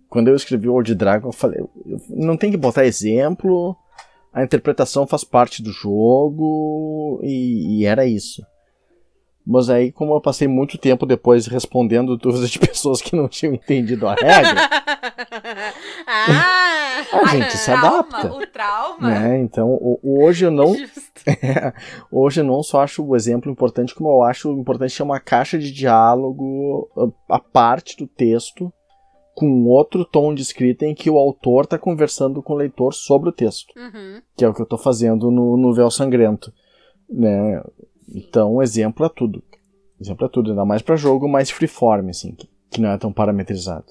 quando eu escrevi o Old Dragon, eu falei, não tem que botar exemplo, a interpretação faz parte do jogo, e, e era isso. Mas aí, como eu passei muito tempo depois respondendo dúvidas de pessoas que não tinham entendido a regra, ah! a gente o se trauma, adapta. O trauma. né? Então, o- o- hoje eu não Justo. Hoje eu não só acho o exemplo importante, como eu acho importante ter uma caixa de diálogo a a parte do texto, com outro tom de escrita em que o autor está conversando com o leitor sobre o texto, Uhum. que é o que eu estou fazendo no, no Véu Sangrento. Né? Então, exemplo é tudo. Exemplo é tudo, ainda mais para jogo mais freeform, assim, que, que não é tão parametrizado.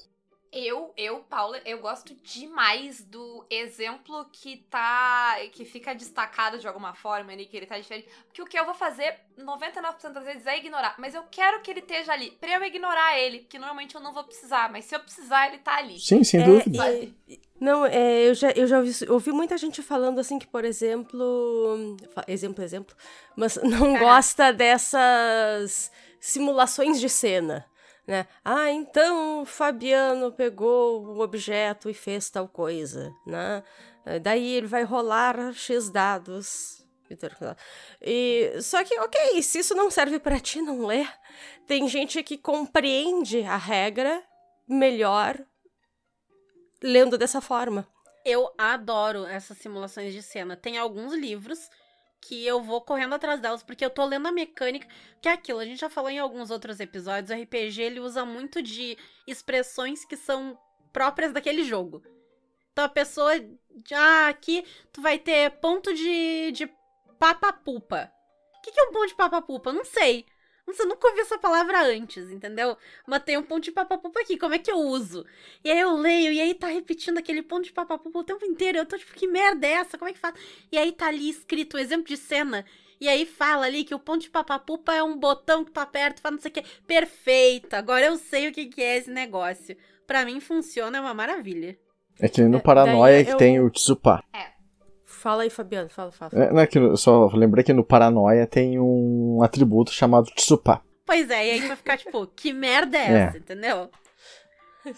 Eu, eu, Paula, eu gosto demais do exemplo que tá. que fica destacado de alguma forma ali, que ele tá diferente. Porque o que eu vou fazer 99% das vezes é ignorar. Mas eu quero que ele esteja ali. Pra eu ignorar ele, porque normalmente eu não vou precisar. Mas se eu precisar, ele tá ali. Sim, sem É, dúvida. Sabe? Não, é, eu já, eu já ouvi, ouvi muita gente falando assim que, por exemplo. Exemplo, exemplo. Mas não É. gosta dessas simulações de cena. Né? Ah, então o Fabiano pegou um objeto e fez tal coisa. Né? Eh, Daí ele vai rolar X dados. E, só que, ok, se isso não serve pra ti, não lê. Tem gente que compreende a regra melhor lendo dessa forma. Eu adoro essas simulações de cena. Tem alguns livros que eu vou correndo atrás delas, porque eu tô lendo a mecânica, que é aquilo, a gente já falou em alguns outros episódios, o RPG ele usa muito de expressões que são próprias daquele jogo. Então a pessoa. Ah, aqui tu vai ter ponto de, de papapupa. O que, que é um ponto de papapupa? Não sei. Não sei, nunca ouvi essa palavra antes, entendeu? Mas tem um ponto de papapupa aqui, como é que eu uso? E aí eu leio, e aí tá repetindo aquele ponto de papapupa o tempo inteiro. Eu tô tipo, que merda é essa? Como é que faz? E aí tá ali escrito o exemplo de cena. E aí fala ali que o ponto de papapupa é um botão que tu aperta, fala não sei o que. Perfeito, agora eu sei o que, que é esse negócio. Pra mim funciona, é uma maravilha. É que nem no É, Paranoia que eu- tem o Tsupá. Fala aí, Fabiano, fala, fala. É, não é que só lembrei que no Paranoia tem um atributo chamado Tsupá. Pois é, e aí vai ficar tipo, que merda é É. essa, entendeu?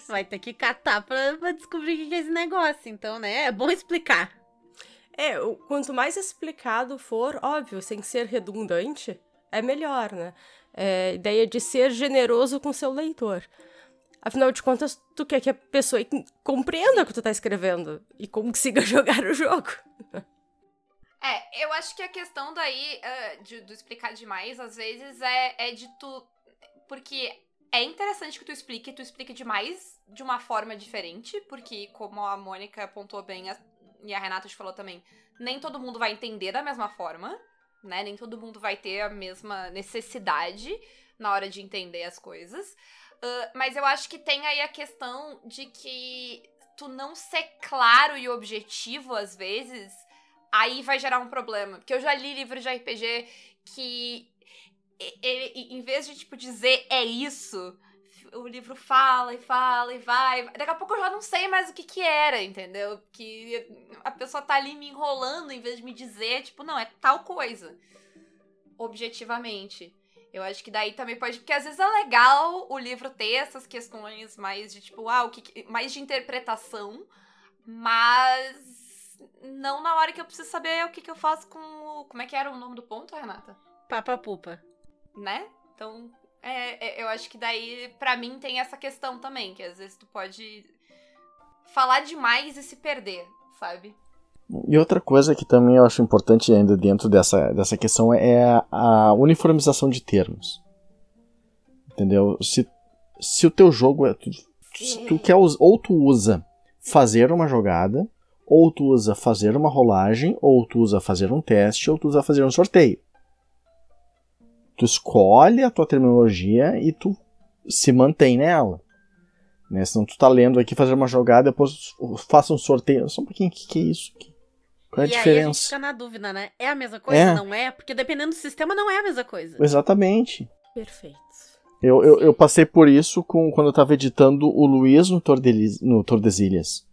Vai ter que catar pra, pra descobrir o que é esse negócio. Então, né? É bom explicar. É, o- quanto mais explicado for, óbvio, sem ser redundante, é melhor, né? É, a ideia de ser generoso com seu leitor. Afinal de contas, tu quer que a pessoa compreenda o que tu tá escrevendo e consiga jogar o jogo. É, eu acho que a questão daí ah, de, explicar demais, às vezes, é, é de tu. Porque é interessante que tu explique, tu explique demais de uma forma diferente, porque, como a Mônica apontou bem a- e a Renata te falou também, nem todo mundo vai entender da mesma forma, né? Nem todo mundo vai ter a mesma necessidade na hora de entender as coisas. Ah, mas eu acho que tem aí a questão de que tu não ser claro e objetivo, às vezes, aí vai gerar um problema. Porque eu já li livros de RPG que em vez de, tipo, dizer é isso, o livro fala e fala e vai. Daqui a pouco eu já não sei mais o que que era, entendeu? Que a pessoa tá ali me enrolando em vez de me dizer, tipo, não, é tal coisa. Objetivamente. Eu acho que daí também pode. Porque às vezes é legal o livro ter essas questões mais de, tipo, ah, o que, mais de interpretação, mas não na hora que eu preciso saber o que, que eu faço com o. Como é que era o nome do ponto, Renata? Papapupa. Né? Então, é, é, eu acho que daí, pra mim, tem essa questão também, que às vezes tu pode falar demais e se perder, sabe? E outra coisa que também eu acho importante ainda dentro dessa, dessa questão é a, uniformização de termos. Entendeu? Se, se o teu jogo é. Tu, tu quer ou tu usa fazer uma jogada, ou tu usa fazer uma rolagem, ou tu usa fazer um teste, ou tu usa fazer um sorteio. Tu escolhe a tua terminologia e tu se mantém nela. Né? Senão tu tá lendo aqui fazer uma jogada, depois faça um sorteio. Só um pouquinho, o que, que é isso? Que- Qual é a e aí a gente diferença? fica na dúvida, né? É a mesma coisa? É. Não é? Porque dependendo do sistema, não é a mesma coisa. Exatamente. Perfeito. Eu, eu, eu passei por isso com, quando eu tava editando o Luiz no, Tordelis, no Tordesilhas.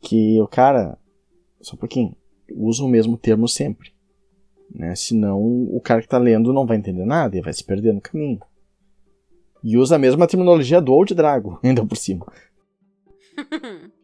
Que o cara, só um pouquinho, usa o mesmo termo sempre. Né? Senão o cara que tá lendo não vai entender nada e vai se perder no caminho. E usa a mesma terminologia do Old Drago, ainda por cima.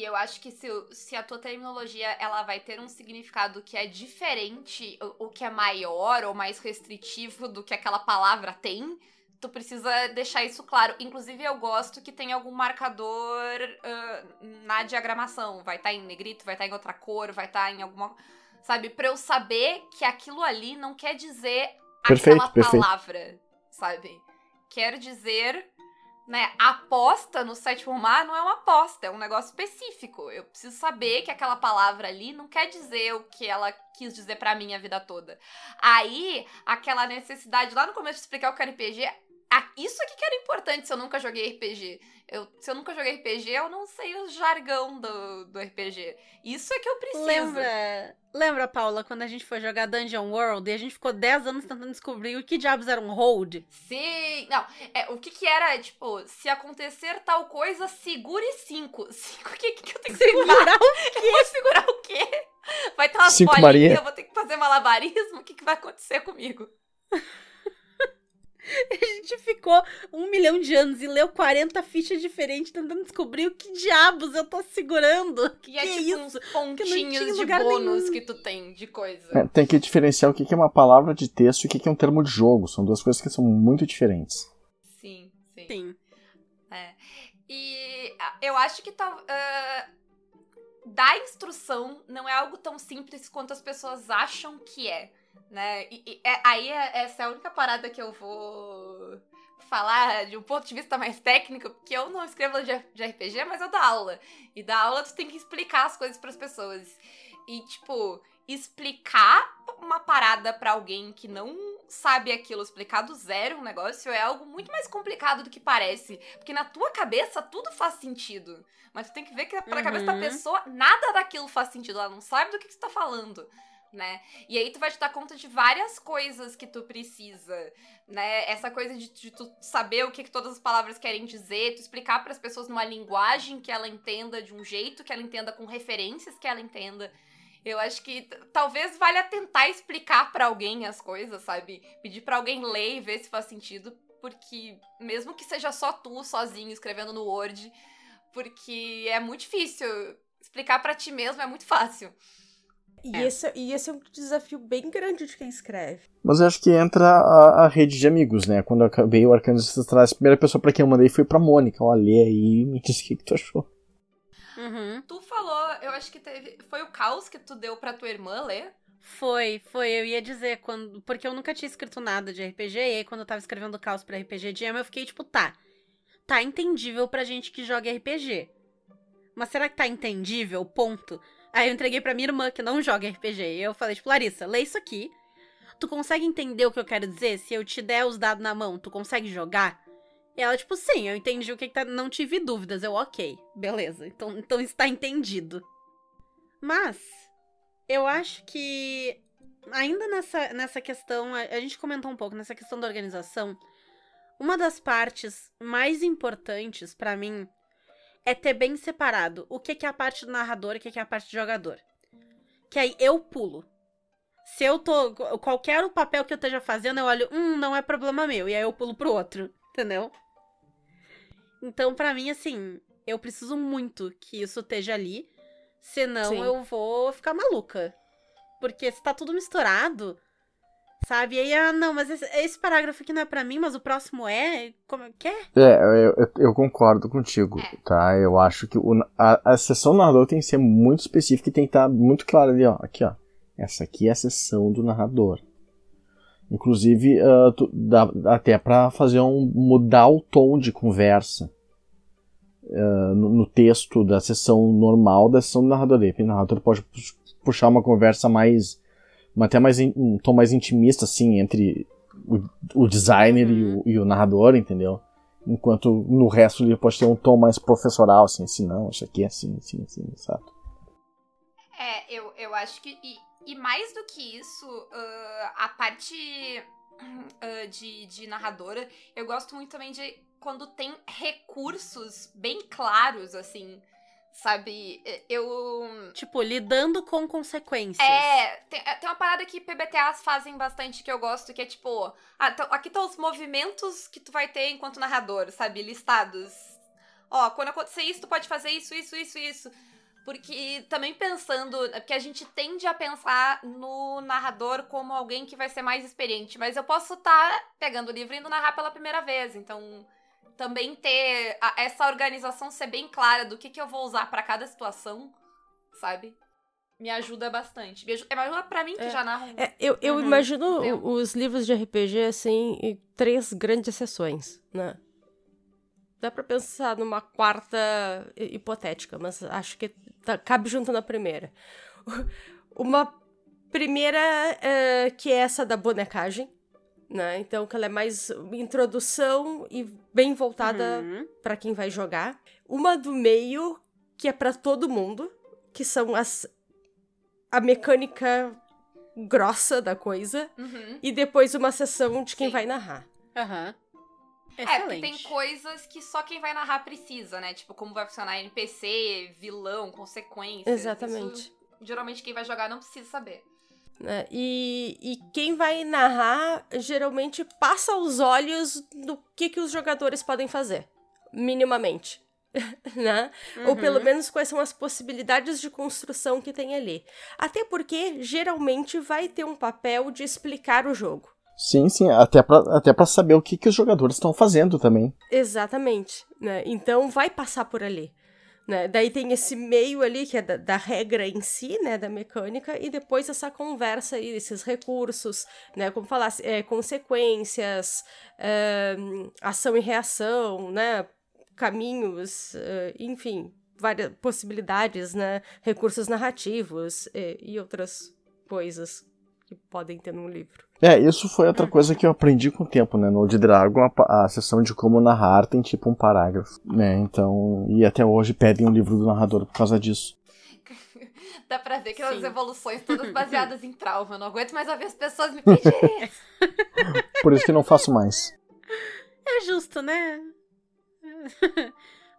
E, eu acho que se, se a tua terminologia ela vai ter um significado que é diferente, o, o que é maior ou mais restritivo do que aquela palavra tem, tu precisa deixar isso claro. Inclusive, eu gosto que tem algum marcador ah, na diagramação. Vai estar em negrito, vai estar em outra cor, vai estar em alguma. Sabe? Pra eu saber que aquilo ali não quer dizer Perfeito, aquela perfeito. palavra, sabe? Quer dizer né, aposta no sétimo mar não é uma aposta, é um negócio específico. Eu preciso saber que aquela palavra ali não quer dizer o que ela quis dizer pra mim a vida toda. Aí, aquela necessidade lá no começo de explicar o que era RPG, isso aqui que era importante se eu nunca joguei RPG. Eu, se eu nunca joguei RPG, eu não sei o jargão do, do RPG. Isso é que eu preciso. Lembra, lembra, Paula, quando a gente foi jogar Dungeon World e a gente ficou 10 anos tentando descobrir o que diabos era um hold? Sim, não, é, o que que era, tipo, se acontecer tal coisa, segure cinco. Cinco, o que, que eu tenho que segurar? Segurar Eu vou segurar o quê? Vai ter bolinhas, Maria. eu vou ter que fazer malabarismo? O que, que vai acontecer comigo? A gente ficou um milhão de anos e leu 40 fichas diferentes tentando descobrir o que diabos eu tô segurando. Que é Que tipo isso? uns pontinhos de bônus nenhum. que tu tem de coisa. É, tem que diferenciar o que que é uma palavra de texto e o que que é um termo de jogo. São duas coisas que são muito diferentes. Sim, sim. Sim. É. E ah, eu acho que tal. ah, dar instrução não é algo tão simples quanto as pessoas acham que é. Né? E, e é- aí é- essa é a única parada que eu vou. falar de um ponto de vista mais técnico, porque eu não escrevo de de RPG, mas eu dou aula. E da aula tu tem que explicar as coisas pras pessoas. E, tipo, explicar uma parada pra alguém que não sabe aquilo, explicar do zero um negócio é algo muito mais complicado do que parece. Porque na tua cabeça tudo faz sentido. Mas tu tem que ver que pra cabeça da Uhum. pessoa nada daquilo faz sentido. Ela não sabe do que, que tu tá falando. Né? E aí tu vai te dar conta de várias coisas que tu precisa, né? Essa coisa de, de tu saber o que, que todas as palavras querem dizer, tu explicar para as pessoas numa linguagem que ela entenda de um jeito, que ela entenda com referências que ela entenda. Eu acho que talvez valha tentar explicar pra alguém as coisas, sabe? Pedir pra alguém ler e ver se faz sentido, porque mesmo que seja só tu sozinho escrevendo no Word, porque é muito difícil explicar pra ti mesmo é muito fácil. E, É. esse, e esse é um desafio bem grande de quem escreve. Mas eu acho que entra a, a rede de amigos, né? Quando eu acabei o Arcanos Ancestrais, a primeira pessoa pra quem eu mandei foi pra Mônica. Ó, lê aí e me diz o que, que tu achou. Uhum. Tu falou, eu acho que teve. Foi o caos que tu deu pra tua irmã ler? Foi, foi, eu ia dizer, quando, porque eu nunca tinha escrito nada de RPG, e aí quando eu tava escrevendo caos pra RPG Jam, eu fiquei tipo, tá, tá entendível pra gente que joga RPG. Mas será que tá entendível? Ponto. Aí eu entreguei pra minha irmã que não joga RPG, e eu falei, tipo, Larissa, lê isso aqui. Tu consegue entender o que eu quero dizer? Se eu te der os dados na mão, tu consegue jogar? E ela, tipo, sim, eu entendi o que, que tá. Não tive dúvidas. Eu, ok, beleza. Então, então está entendido. Mas, eu acho que ainda nessa, nessa questão, a, a gente comentou um pouco nessa questão da organização. Uma das partes mais importantes pra mim é ter bem separado o que, que é a parte do narrador e o que, que é a parte do jogador. Que aí eu pulo. Se eu tô. Qualquer o papel que eu esteja fazendo, eu olho, hum, não é problema meu. E aí eu pulo pro outro. Entendeu? Então, pra mim, assim, eu preciso muito que isso esteja ali. Senão Sim. eu vou ficar maluca. Porque se tá tudo misturado, sabe? E aí, ah, não, mas esse, esse parágrafo aqui não é pra mim, mas o próximo é. Como é que é? É, eu, eu- eu concordo contigo, É. tá? Eu acho que o- a, a sessão do narrador tem que ser muito específica e tem que estar muito clara ali, ó. Aqui, ó. Essa aqui é a sessão do narrador. Inclusive, ah, tu- dá, dá até pra fazer um. mudar o tom de conversa ah, no, no texto da sessão normal da sessão do narrador. O narrador pode pu- puxar uma conversa mais. Uma- até mais in- um tom mais intimista, assim, entre o, o designer e, o, e o narrador, entendeu? Enquanto no resto ele pode ter um tom mais professoral, assim, assim, não, isso aqui é assim, assim, assim, sabe? É, eu, eu acho que. E, e mais do que isso, ah, a parte ah, de, de narradora, eu gosto muito também de quando tem recursos bem claros, assim. Sabe? Eu. Tipo, lidando com consequências. É, tem, tem uma parada que PBTAs fazem bastante que eu gosto, que é tipo, ah, então, aqui estão os movimentos que tu vai ter enquanto narrador, sabe? Listados. Ó, quando acontecer isso, tu pode fazer isso, isso, isso, isso. Porque também pensando, porque a gente tende a pensar no narrador como alguém que vai ser mais experiente, mas eu posso estar pegando o livro e indo narrar pela primeira vez, então também ter a- essa organização ser bem clara do que, que eu vou usar pra cada situação, sabe? Me ajuda bastante. Me ajuda, me ajuda pra mim que É. já narro. É, eu eu Uhum. imagino os livros de RPG assim em três grandes sessões, né? Dá pra pensar numa quarta hi- hipotética, mas acho que tá- cabe junto na primeira. Uma primeira eh, que é essa da bonecagem, né? Então que ela é mais introdução e bem voltada Uhum. pra quem vai jogar. Uma do meio, que é pra todo mundo, que são as a mecânica grossa da coisa, Uhum. e depois uma sessão de quem Sim. vai narrar. Aham. É, porque Excelente. tem coisas que só quem vai narrar precisa, né? Tipo, como vai funcionar NPC, vilão, consequências. Exatamente. Isso, geralmente quem vai jogar não precisa saber. Né? E, e quem vai narrar geralmente passa os olhos do que, que os jogadores podem fazer, minimamente. né? Ou pelo Uhum. menos quais são as possibilidades de construção que tem ali. Até porque geralmente vai ter um papel de explicar o jogo. Sim, sim, até pra, até pra saber o que, que os jogadores estão fazendo também. Exatamente, né? Então vai passar por ali. Né? Daí tem esse meio ali, que é da, da, regra em si, né, da mecânica, e depois essa conversa aí, esses recursos, né, como falar, é, consequências, é, ação e reação, né, caminhos, é, enfim, várias possibilidades, né, recursos narrativos é, e outras coisas que podem ter num livro. É, isso foi outra coisa que eu aprendi com o tempo, né? No Old Dragon, a, a sessão de como narrar tem tipo um parágrafo, né? Então, e até hoje pedem um livro do narrador por causa disso. Dá pra ver que as evoluções todas baseadas em trauma. Eu não aguento mais ouvir as pessoas me pedirem. por isso que não faço mais. É justo, né?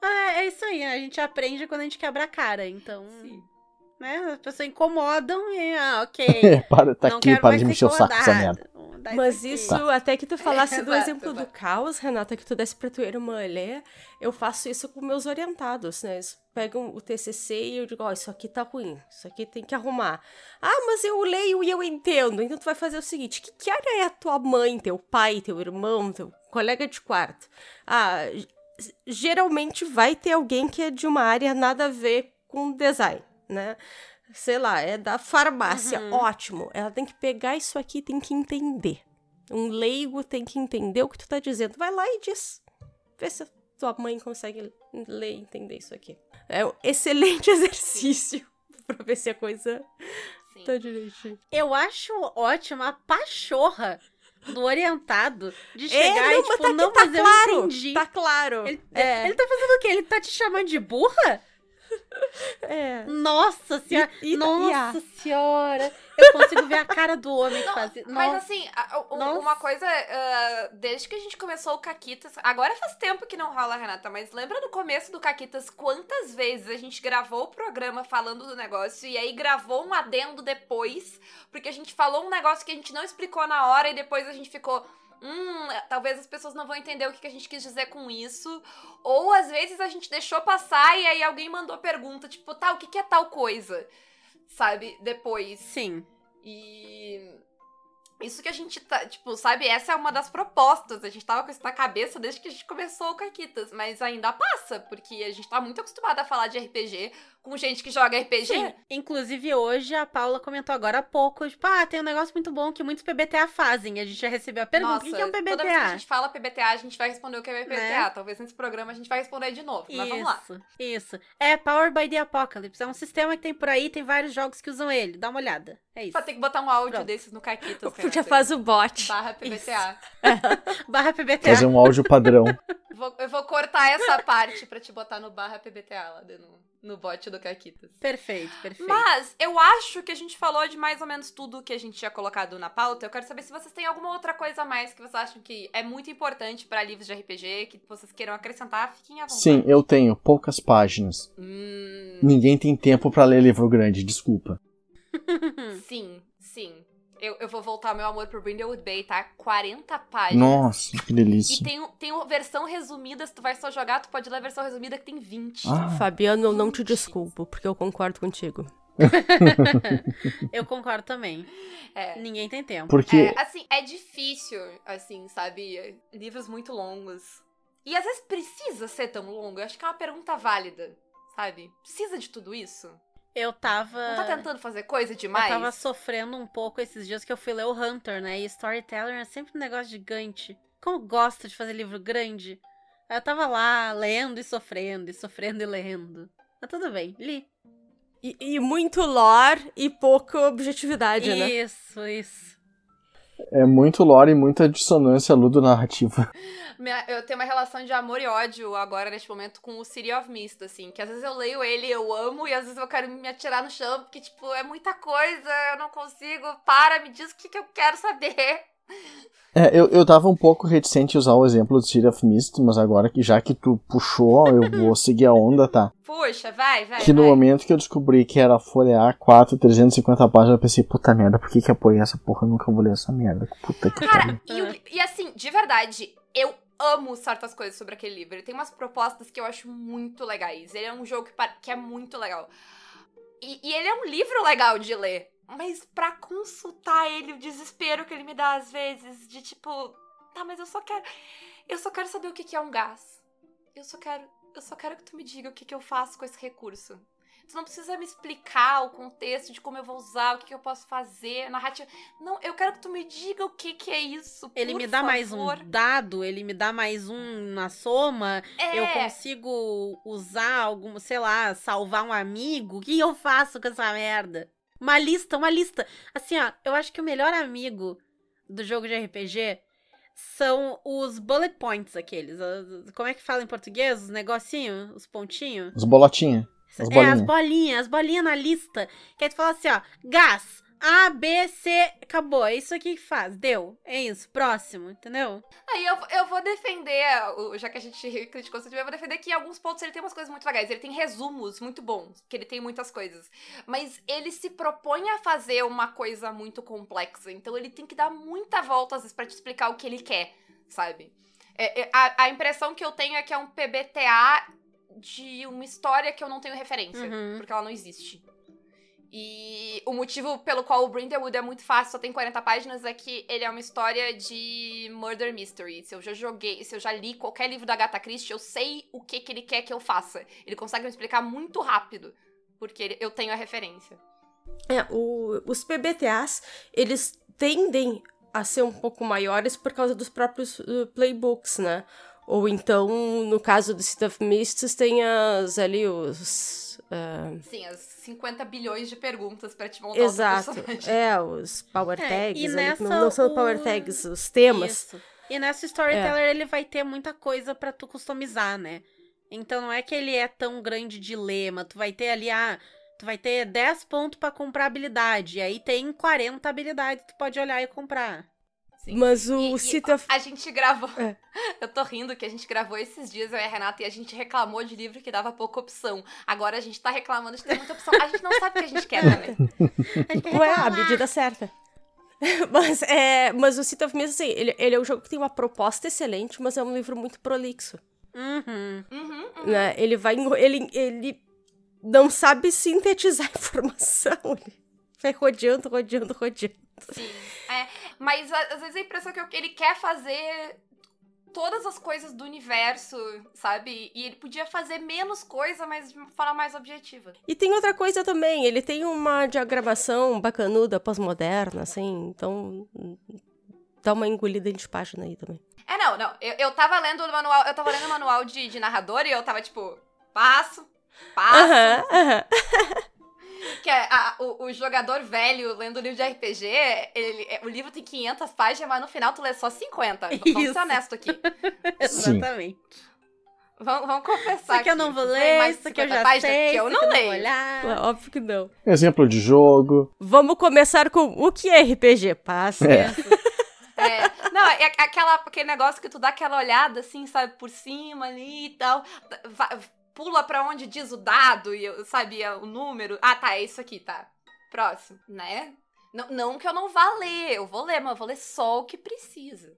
é, é isso aí, a gente aprende quando a gente quebra a cara, então. Sim né? As pessoas incomodam e, ah, ok. para, tá aqui, para de mexer o saco essa merda. Mas isso, tá. até que tu falasse é, do exato, exemplo exato. do caos, Renata, que tu desse pra tua irmã ler, eu faço isso com meus orientados, né? Eles pegam o TCC e eu digo, ó, oh, isso aqui tá ruim, isso aqui tem que arrumar. Ah, mas eu leio e eu entendo. Então tu vai fazer o seguinte, que, que área é a tua mãe, teu pai, teu irmão, teu colega de quarto? Ah, geralmente vai ter alguém que é de uma área nada a ver com design né? Sei lá, é da farmácia, uhum. ótimo. Ela tem que pegar isso aqui, tem que entender. Um leigo tem que entender o que tu tá dizendo. Vai lá e diz. Vê se a tua mãe consegue ler e entender isso aqui. É um excelente exercício pra ver se a coisa Sim. tá direitinho. Eu acho ótima a pachorra do orientado de é, chegar é, não, e, tipo, tá, não, tá mas claro, eu entendi. Tá claro. Ele, é. ele tá fazendo o quê? Ele tá te chamando de burra? É. Nossa senhora! E, e, Nossa e senhora! Eu consigo ver a cara do homem que Mas assim, a, a, uma coisa, uh, desde que a gente começou o Caquitas, agora faz tempo que não rola, Renata, mas lembra no começo do Caquitas quantas vezes a gente gravou o programa falando do negócio e aí gravou um adendo depois, porque a gente falou um negócio que a gente não explicou na hora e depois a gente ficou hum, talvez as pessoas não vão entender o que a gente quis dizer com isso. Ou às vezes a gente deixou passar e aí alguém mandou pergunta, tipo, tá, o que, que é tal coisa? Sabe? Depois. Sim. E isso que a gente tá, tipo, sabe, essa é uma das propostas. A gente tava com isso na cabeça desde que a gente começou o Caquitas, mas ainda passa, porque a gente tá muito acostumado a falar de RPG com gente que joga RPG. Sim. Inclusive, hoje a Paula comentou agora há pouco, tipo, ah, tem um negócio muito bom que muitos PBTA fazem. A gente já recebeu a pergunta: Nossa, o que é um PBTA? Toda vez que a gente fala PBTA, a gente vai responder o que é PBTA. Né? Talvez nesse programa a gente vai responder de novo. Mas isso, vamos lá. Isso. É Power by the Apocalypse. É um sistema que tem por aí, tem vários jogos que usam ele. Dá uma olhada. É isso. Só tem que botar um áudio Pronto. desses no Caquitas. Tu já faz o bot. Barra PBTA. barra PBTA. Fazer um áudio padrão. Vou, eu vou cortar essa parte pra te botar no barra PBTA lá no bot do Caquitas. Perfeito, perfeito. Mas eu acho que a gente falou de mais ou menos tudo que a gente tinha colocado na pauta. Eu quero saber se vocês têm alguma outra coisa a mais que vocês acham que é muito importante para livros de RPG, que vocês queiram acrescentar, fiquem à vontade. Sim, eu tenho poucas páginas. Hum... Ninguém tem tempo para ler livro grande, desculpa. sim, sim. Eu, eu vou voltar meu amor pro Brindlewood Bay, tá? 40 páginas. Nossa, que delícia. E tem, tem uma versão resumida, se tu vai só jogar, tu pode ler a versão resumida que tem 20. Ah. Fabiano, eu não te desculpo, porque eu concordo contigo. eu concordo também. É. Ninguém tem tempo. Porque... É, assim, é difícil, assim, sabe? Livros muito longos. E às vezes precisa ser tão longo. Eu acho que é uma pergunta válida, sabe? Precisa de tudo isso? Eu tava. Não tá tentando fazer coisa demais? Eu tava sofrendo um pouco esses dias que eu fui ler o Hunter, né? E Storyteller é sempre um negócio gigante. Como eu gosto de fazer livro grande. Eu tava lá lendo e sofrendo, e sofrendo e lendo. Mas tudo bem, li. E, e muito lore e pouca objetividade, isso, né? Isso, isso. É muito lore e muita dissonância ludo-narrativa. Eu tenho uma relação de amor e ódio agora, neste momento, com o City of Mist, assim. Que às vezes eu leio ele eu amo, e às vezes eu quero me atirar no chão, porque, tipo, é muita coisa, eu não consigo. Para, me diz o que, que eu quero saber. É, eu, eu tava um pouco reticente a usar o exemplo do City of Mist, mas agora que já que tu puxou, eu vou seguir a onda, tá? Puxa, vai, vai. Que no vai. momento que eu descobri que era folha A4, 350 páginas, eu pensei, puta merda, por que que apoiei essa porra? Eu nunca vou ler essa merda. Puta que Cara, e, e assim, de verdade, eu amo certas coisas sobre aquele livro. Ele tem umas propostas que eu acho muito legais. Ele é um jogo que, que é muito legal. E, e, ele é um livro legal de ler. Mas para consultar ele, o desespero que ele me dá às vezes, de tipo, tá, mas eu só quero. Eu só quero saber o que, que é um gás. Eu só quero eu só quero que tu me diga o que, que eu faço com esse recurso. Tu não precisa me explicar o contexto de como eu vou usar, o que, que eu posso fazer, narrativa. Não, eu quero que tu me diga o que, que é isso. Ele por me dá mais um favor. dado, ele me dá mais um na soma, É, eu consigo usar algum, sei lá, salvar um amigo. O que eu faço com essa merda? Uma lista, uma lista. Assim, ó, eu acho que o melhor amigo do jogo de RPG são os bullet points aqueles. Como é que fala em português? Os negocinhos, os pontinhos. Os bolotinhas. As É, as bolinhas. as bolinhas na lista. Que aí tu fala assim, ó, gás, A, B, C, acabou. É isso aqui que faz, deu. É isso, próximo, entendeu? Aí eu, eu vou defender, o- já que a gente criticou o eu vou defender que em alguns pontos ele tem umas coisas muito legais. Ele tem resumos muito bons, que ele tem muitas coisas. Mas ele se propõe a fazer uma coisa muito complexa. Então ele tem que dar muita volta, às vezes, pra te explicar o que ele quer, sabe? É- é- a, a impressão que eu tenho é que é um PBTA de uma história que eu não tenho referência, Uhum. porque ela não existe. E o motivo pelo qual o Brindlewood é muito fácil, só tem 40 páginas, é que ele é uma história de murder mystery. Se eu já joguei, se eu já li qualquer livro da Agatha Christie, eu sei o que, que ele quer que eu faça. Ele consegue me explicar muito rápido, porque ele- eu tenho a referência. É, o- os PBTAs, eles tendem a ser um pouco maiores por causa dos próprios uh, playbooks, né? Ou então, no caso do City of Mists, tem as ali os... ah, Sim, as 50 bilhões de perguntas pra te montar o exato. É, os power É, tags. e ali, nessa não, não são power tags, os temas. Isso. E nessa Storyteller ele vai ter muita coisa pra tu customizar, né? Então não é que ele é tão grande dilema. Tu vai ter ali, ah, tu vai ter 10 pontos pra comprar habilidade. E aí tem 40 habilidades que tu pode olhar e comprar. Sim. Mas o E- e City of... A gente gravou. É. Eu tô rindo que a gente gravou esses dias, eu e a Renata, e a gente reclamou de livro que dava pouca opção. Agora a gente tá reclamando de ter muita opção. A gente não sabe o que a gente quer também. A gente quer Ué, a medida certa. mas, é, mas o City of assim, ele, ele é um jogo que tem uma proposta excelente, mas é um livro muito prolixo. Uhum. Uhum, uhum. né? Ele vai. Ele, ele não sabe sintetizar a informação. Ele vai rodeando, rodeando, rodeando. Sim. É, mas às vezes a impressão é que ele quer fazer todas as coisas do universo, sabe? E ele podia fazer menos coisa, mas de uma forma mais objetiva. E tem outra coisa também, ele tem uma diagramação bacanuda, pós-moderna, assim, então. hum, Dá uma engolida de página aí também. É, não, não. Eu, eu tava lendo o manual, eu tava lendo o manual de, de narrador e eu tava tipo, passo, passo. Aham, aham. Que é a- o, o jogador velho lendo livro de RPG, ele, é, o livro tem 500 páginas, mas no final tu lê só 50. Vamos Isso. ser honesto aqui. Sim. Exatamente. Vamos, vamos confessar Isso aqui eu não vou ler, isso aqui eu 50 já sei, Que eu isso não leio. olhar. É Óbvio que não. Exemplo de jogo. Vamos começar com o que é RPG? Passa. É. É, não, é aquela, aquele negócio que tu dá aquela olhada assim, sabe, por cima ali e tal. va- pula pra onde diz o dado e eu sabia o número. Ah, tá, é isso aqui, tá. Próximo, né? Não, não que eu não vá ler, eu vou ler, mas eu vou ler só o que precisa.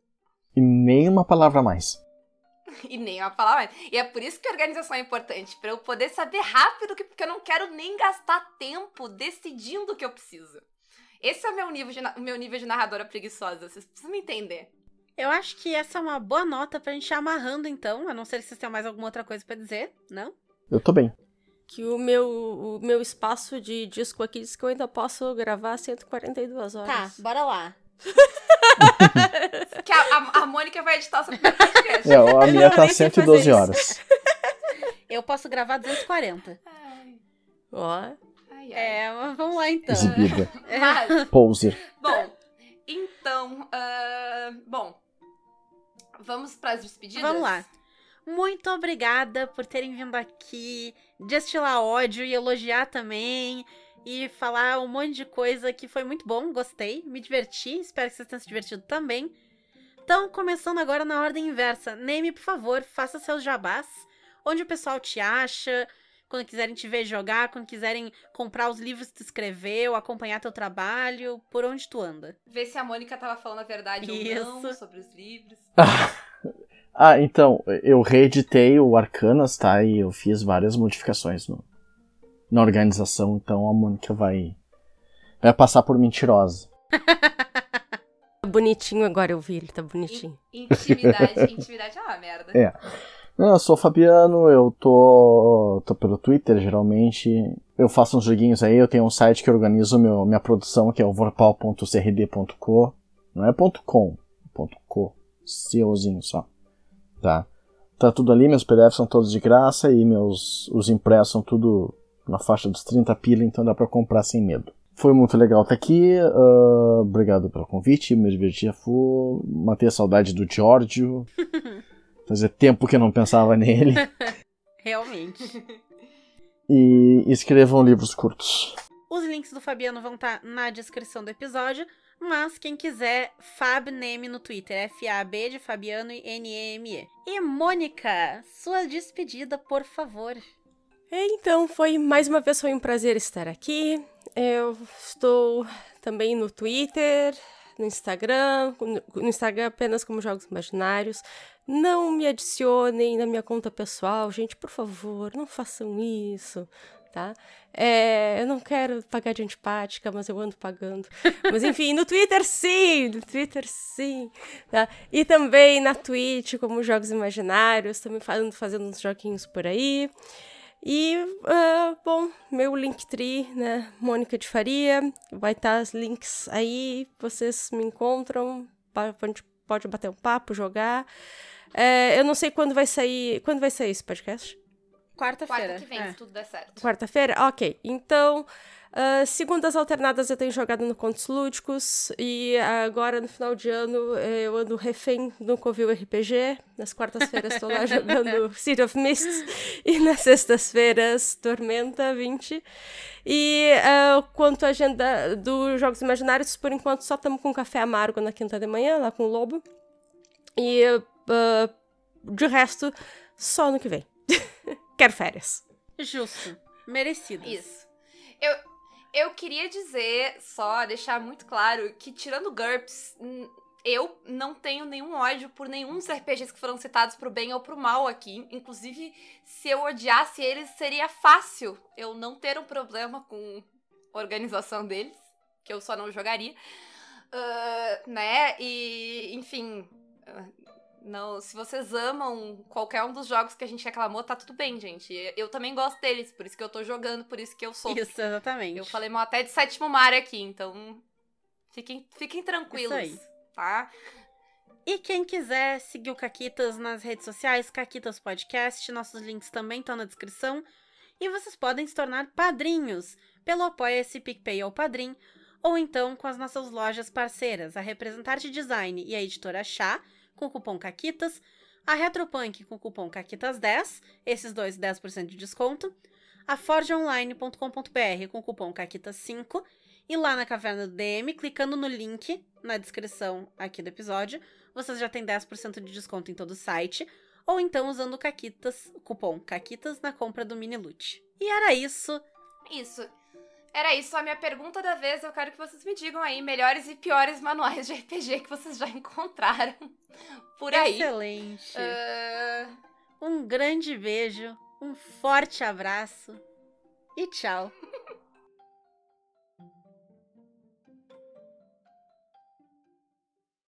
E nem uma palavra a mais. E nem uma palavra mais. E é por isso que a organização é importante, pra eu poder saber rápido, que, porque eu não quero nem gastar tempo decidindo o que eu preciso. Esse é o meu nível de, meu nível de narradora preguiçosa, vocês precisam me entender. Eu acho que essa é uma boa nota pra gente ir amarrando, então. A não ser que vocês tenham mais alguma outra coisa pra dizer, não? Eu tô bem. Que o meu, o meu espaço de disco aqui diz que eu ainda posso gravar 142 Tá, horas. bora lá. Que a, a, a Mônica vai editar primeiro podcast. É, a minha tá nem sei 112 fazer isso. horas. Eu posso gravar 240. Ai, Ó. ai, ai. É, mas vamos lá então. Exibida. Mas, Poser. bom, então, ah, bom, vamos pras despedidas? Vamos lá. Muito obrigada por terem vindo aqui destilar ódio e elogiar também. E falar um monte de coisa que foi muito bom, gostei, me diverti, espero que vocês tenham se divertido também. Então, começando agora na ordem inversa. Neme, por favor, faça seus jabás. Onde o pessoal te acha, quando quiserem te ver jogar, quando quiserem comprar os livros que tu escreveu, acompanhar teu trabalho, por onde tu anda. Ver se a Mônica tava falando a verdade ou não Isso. sobre os livros. Ah, então, eu reeditei o Arcanas, tá? E eu fiz várias modificações no, na organização, então a Mônica vai, vai passar por mentirosa. Tá bonitinho agora, eu vi, ele tá bonitinho. Intimidade, intimidade é uma merda. É. Eu sou o Fabiano, eu tô, tô pelo Twitter geralmente. Eu faço uns joguinhos aí, eu tenho um site que organiza meu, minha produção, que é o vorpal.crd.co. Não é .com, é .co. COzinho só. Tá? Tá tudo ali, meus PDFs são todos de graça e meus os impressos são tudo na faixa dos 30 pila, então dá pra comprar sem medo. Foi muito legal estar aqui, uh, obrigado pelo convite, me diverti full, matei a saudade do Giorgio. Fazia tempo que eu não pensava nele. Realmente. E escrevam livros curtos. Os links do Fabiano vão estar na descrição do episódio, mas quem quiser, Fabneme no Twitter, F-A-B de Fabiano e N-E-M-E. E Mônica, sua despedida, por favor. Então, foi mais uma vez foi um prazer estar aqui. Eu estou também no Twitter, no Instagram, no Instagram apenas como Jogos Imaginários. Não me adicionem na minha conta pessoal, gente, por favor, não façam isso, tá? É, eu não quero pagar de antipática, mas eu ando pagando. Mas enfim, no Twitter sim, no Twitter sim, tá? E também na Twitch como Jogos Imaginários, também fazendo, fazendo uns joguinhos por aí. E, uh, bom, meu Linktree, né, Mônica de Faria, vai estar tá os links aí, vocês me encontram, a gente pode bater um papo, jogar. É, eu não sei quando vai sair, quando vai sair esse podcast? Quarta-feira. Quarta que vem, é. se tudo der certo. Quarta-feira? Ok, então... Uh, segundas alternadas eu tenho jogado no Contos Lúdicos e agora no final de ano eh, eu ando refém do Covil RPG. Nas quartas-feiras estou lá jogando City of Mists e nas sextas-feiras Tormenta 20. E uh, quanto à agenda dos Jogos Imaginários, por enquanto só estamos com café amargo na quinta de manhã, lá com o Lobo. E uh, de resto, só no que vem. Quero férias. Justo. Merecido. Isso. Eu, eu queria dizer, só deixar muito claro, que tirando GURPS, eu não tenho nenhum ódio por nenhum dos RPGs que foram citados pro bem ou pro mal aqui. Inclusive, se eu odiasse eles, seria fácil eu não ter um problema com a organização deles, que eu só não jogaria. Uh, né? E, enfim. Uh, não, se vocês amam qualquer um dos jogos que a gente reclamou, tá tudo bem, gente. Eu também gosto deles, por isso que eu tô jogando, por isso que eu sou. Isso, exatamente. Eu falei mal até de sétimo mar aqui, então fiquem, fiquem tranquilos, Isso aí. tá? E quem quiser seguir o Caquitas nas redes sociais, Caquitas Podcast, nossos links também estão na descrição. E vocês podem se tornar padrinhos pelo Apoia-se PicPay ou Padrim, ou então com as nossas lojas parceiras, a Representarte Design e a Editora Chá, com cupom CAQUITAS, a Retropunk com o cupom CAQUITAS10, esses dois 10% de desconto, a forgeonline.com.br com o cupom CAQUITAS5 e lá na Caverna do DM, clicando no link na descrição aqui do episódio, vocês já têm 10% de desconto em todo o site, ou então usando o Caquitas, cupom CAQUITAS na compra do mini loot. E era isso. Isso. Era isso, a minha pergunta da vez. Eu quero que vocês me digam aí melhores e piores manuais de RPG que vocês já encontraram por aí. Excelente. Uh, Um grande beijo, um forte abraço e tchau.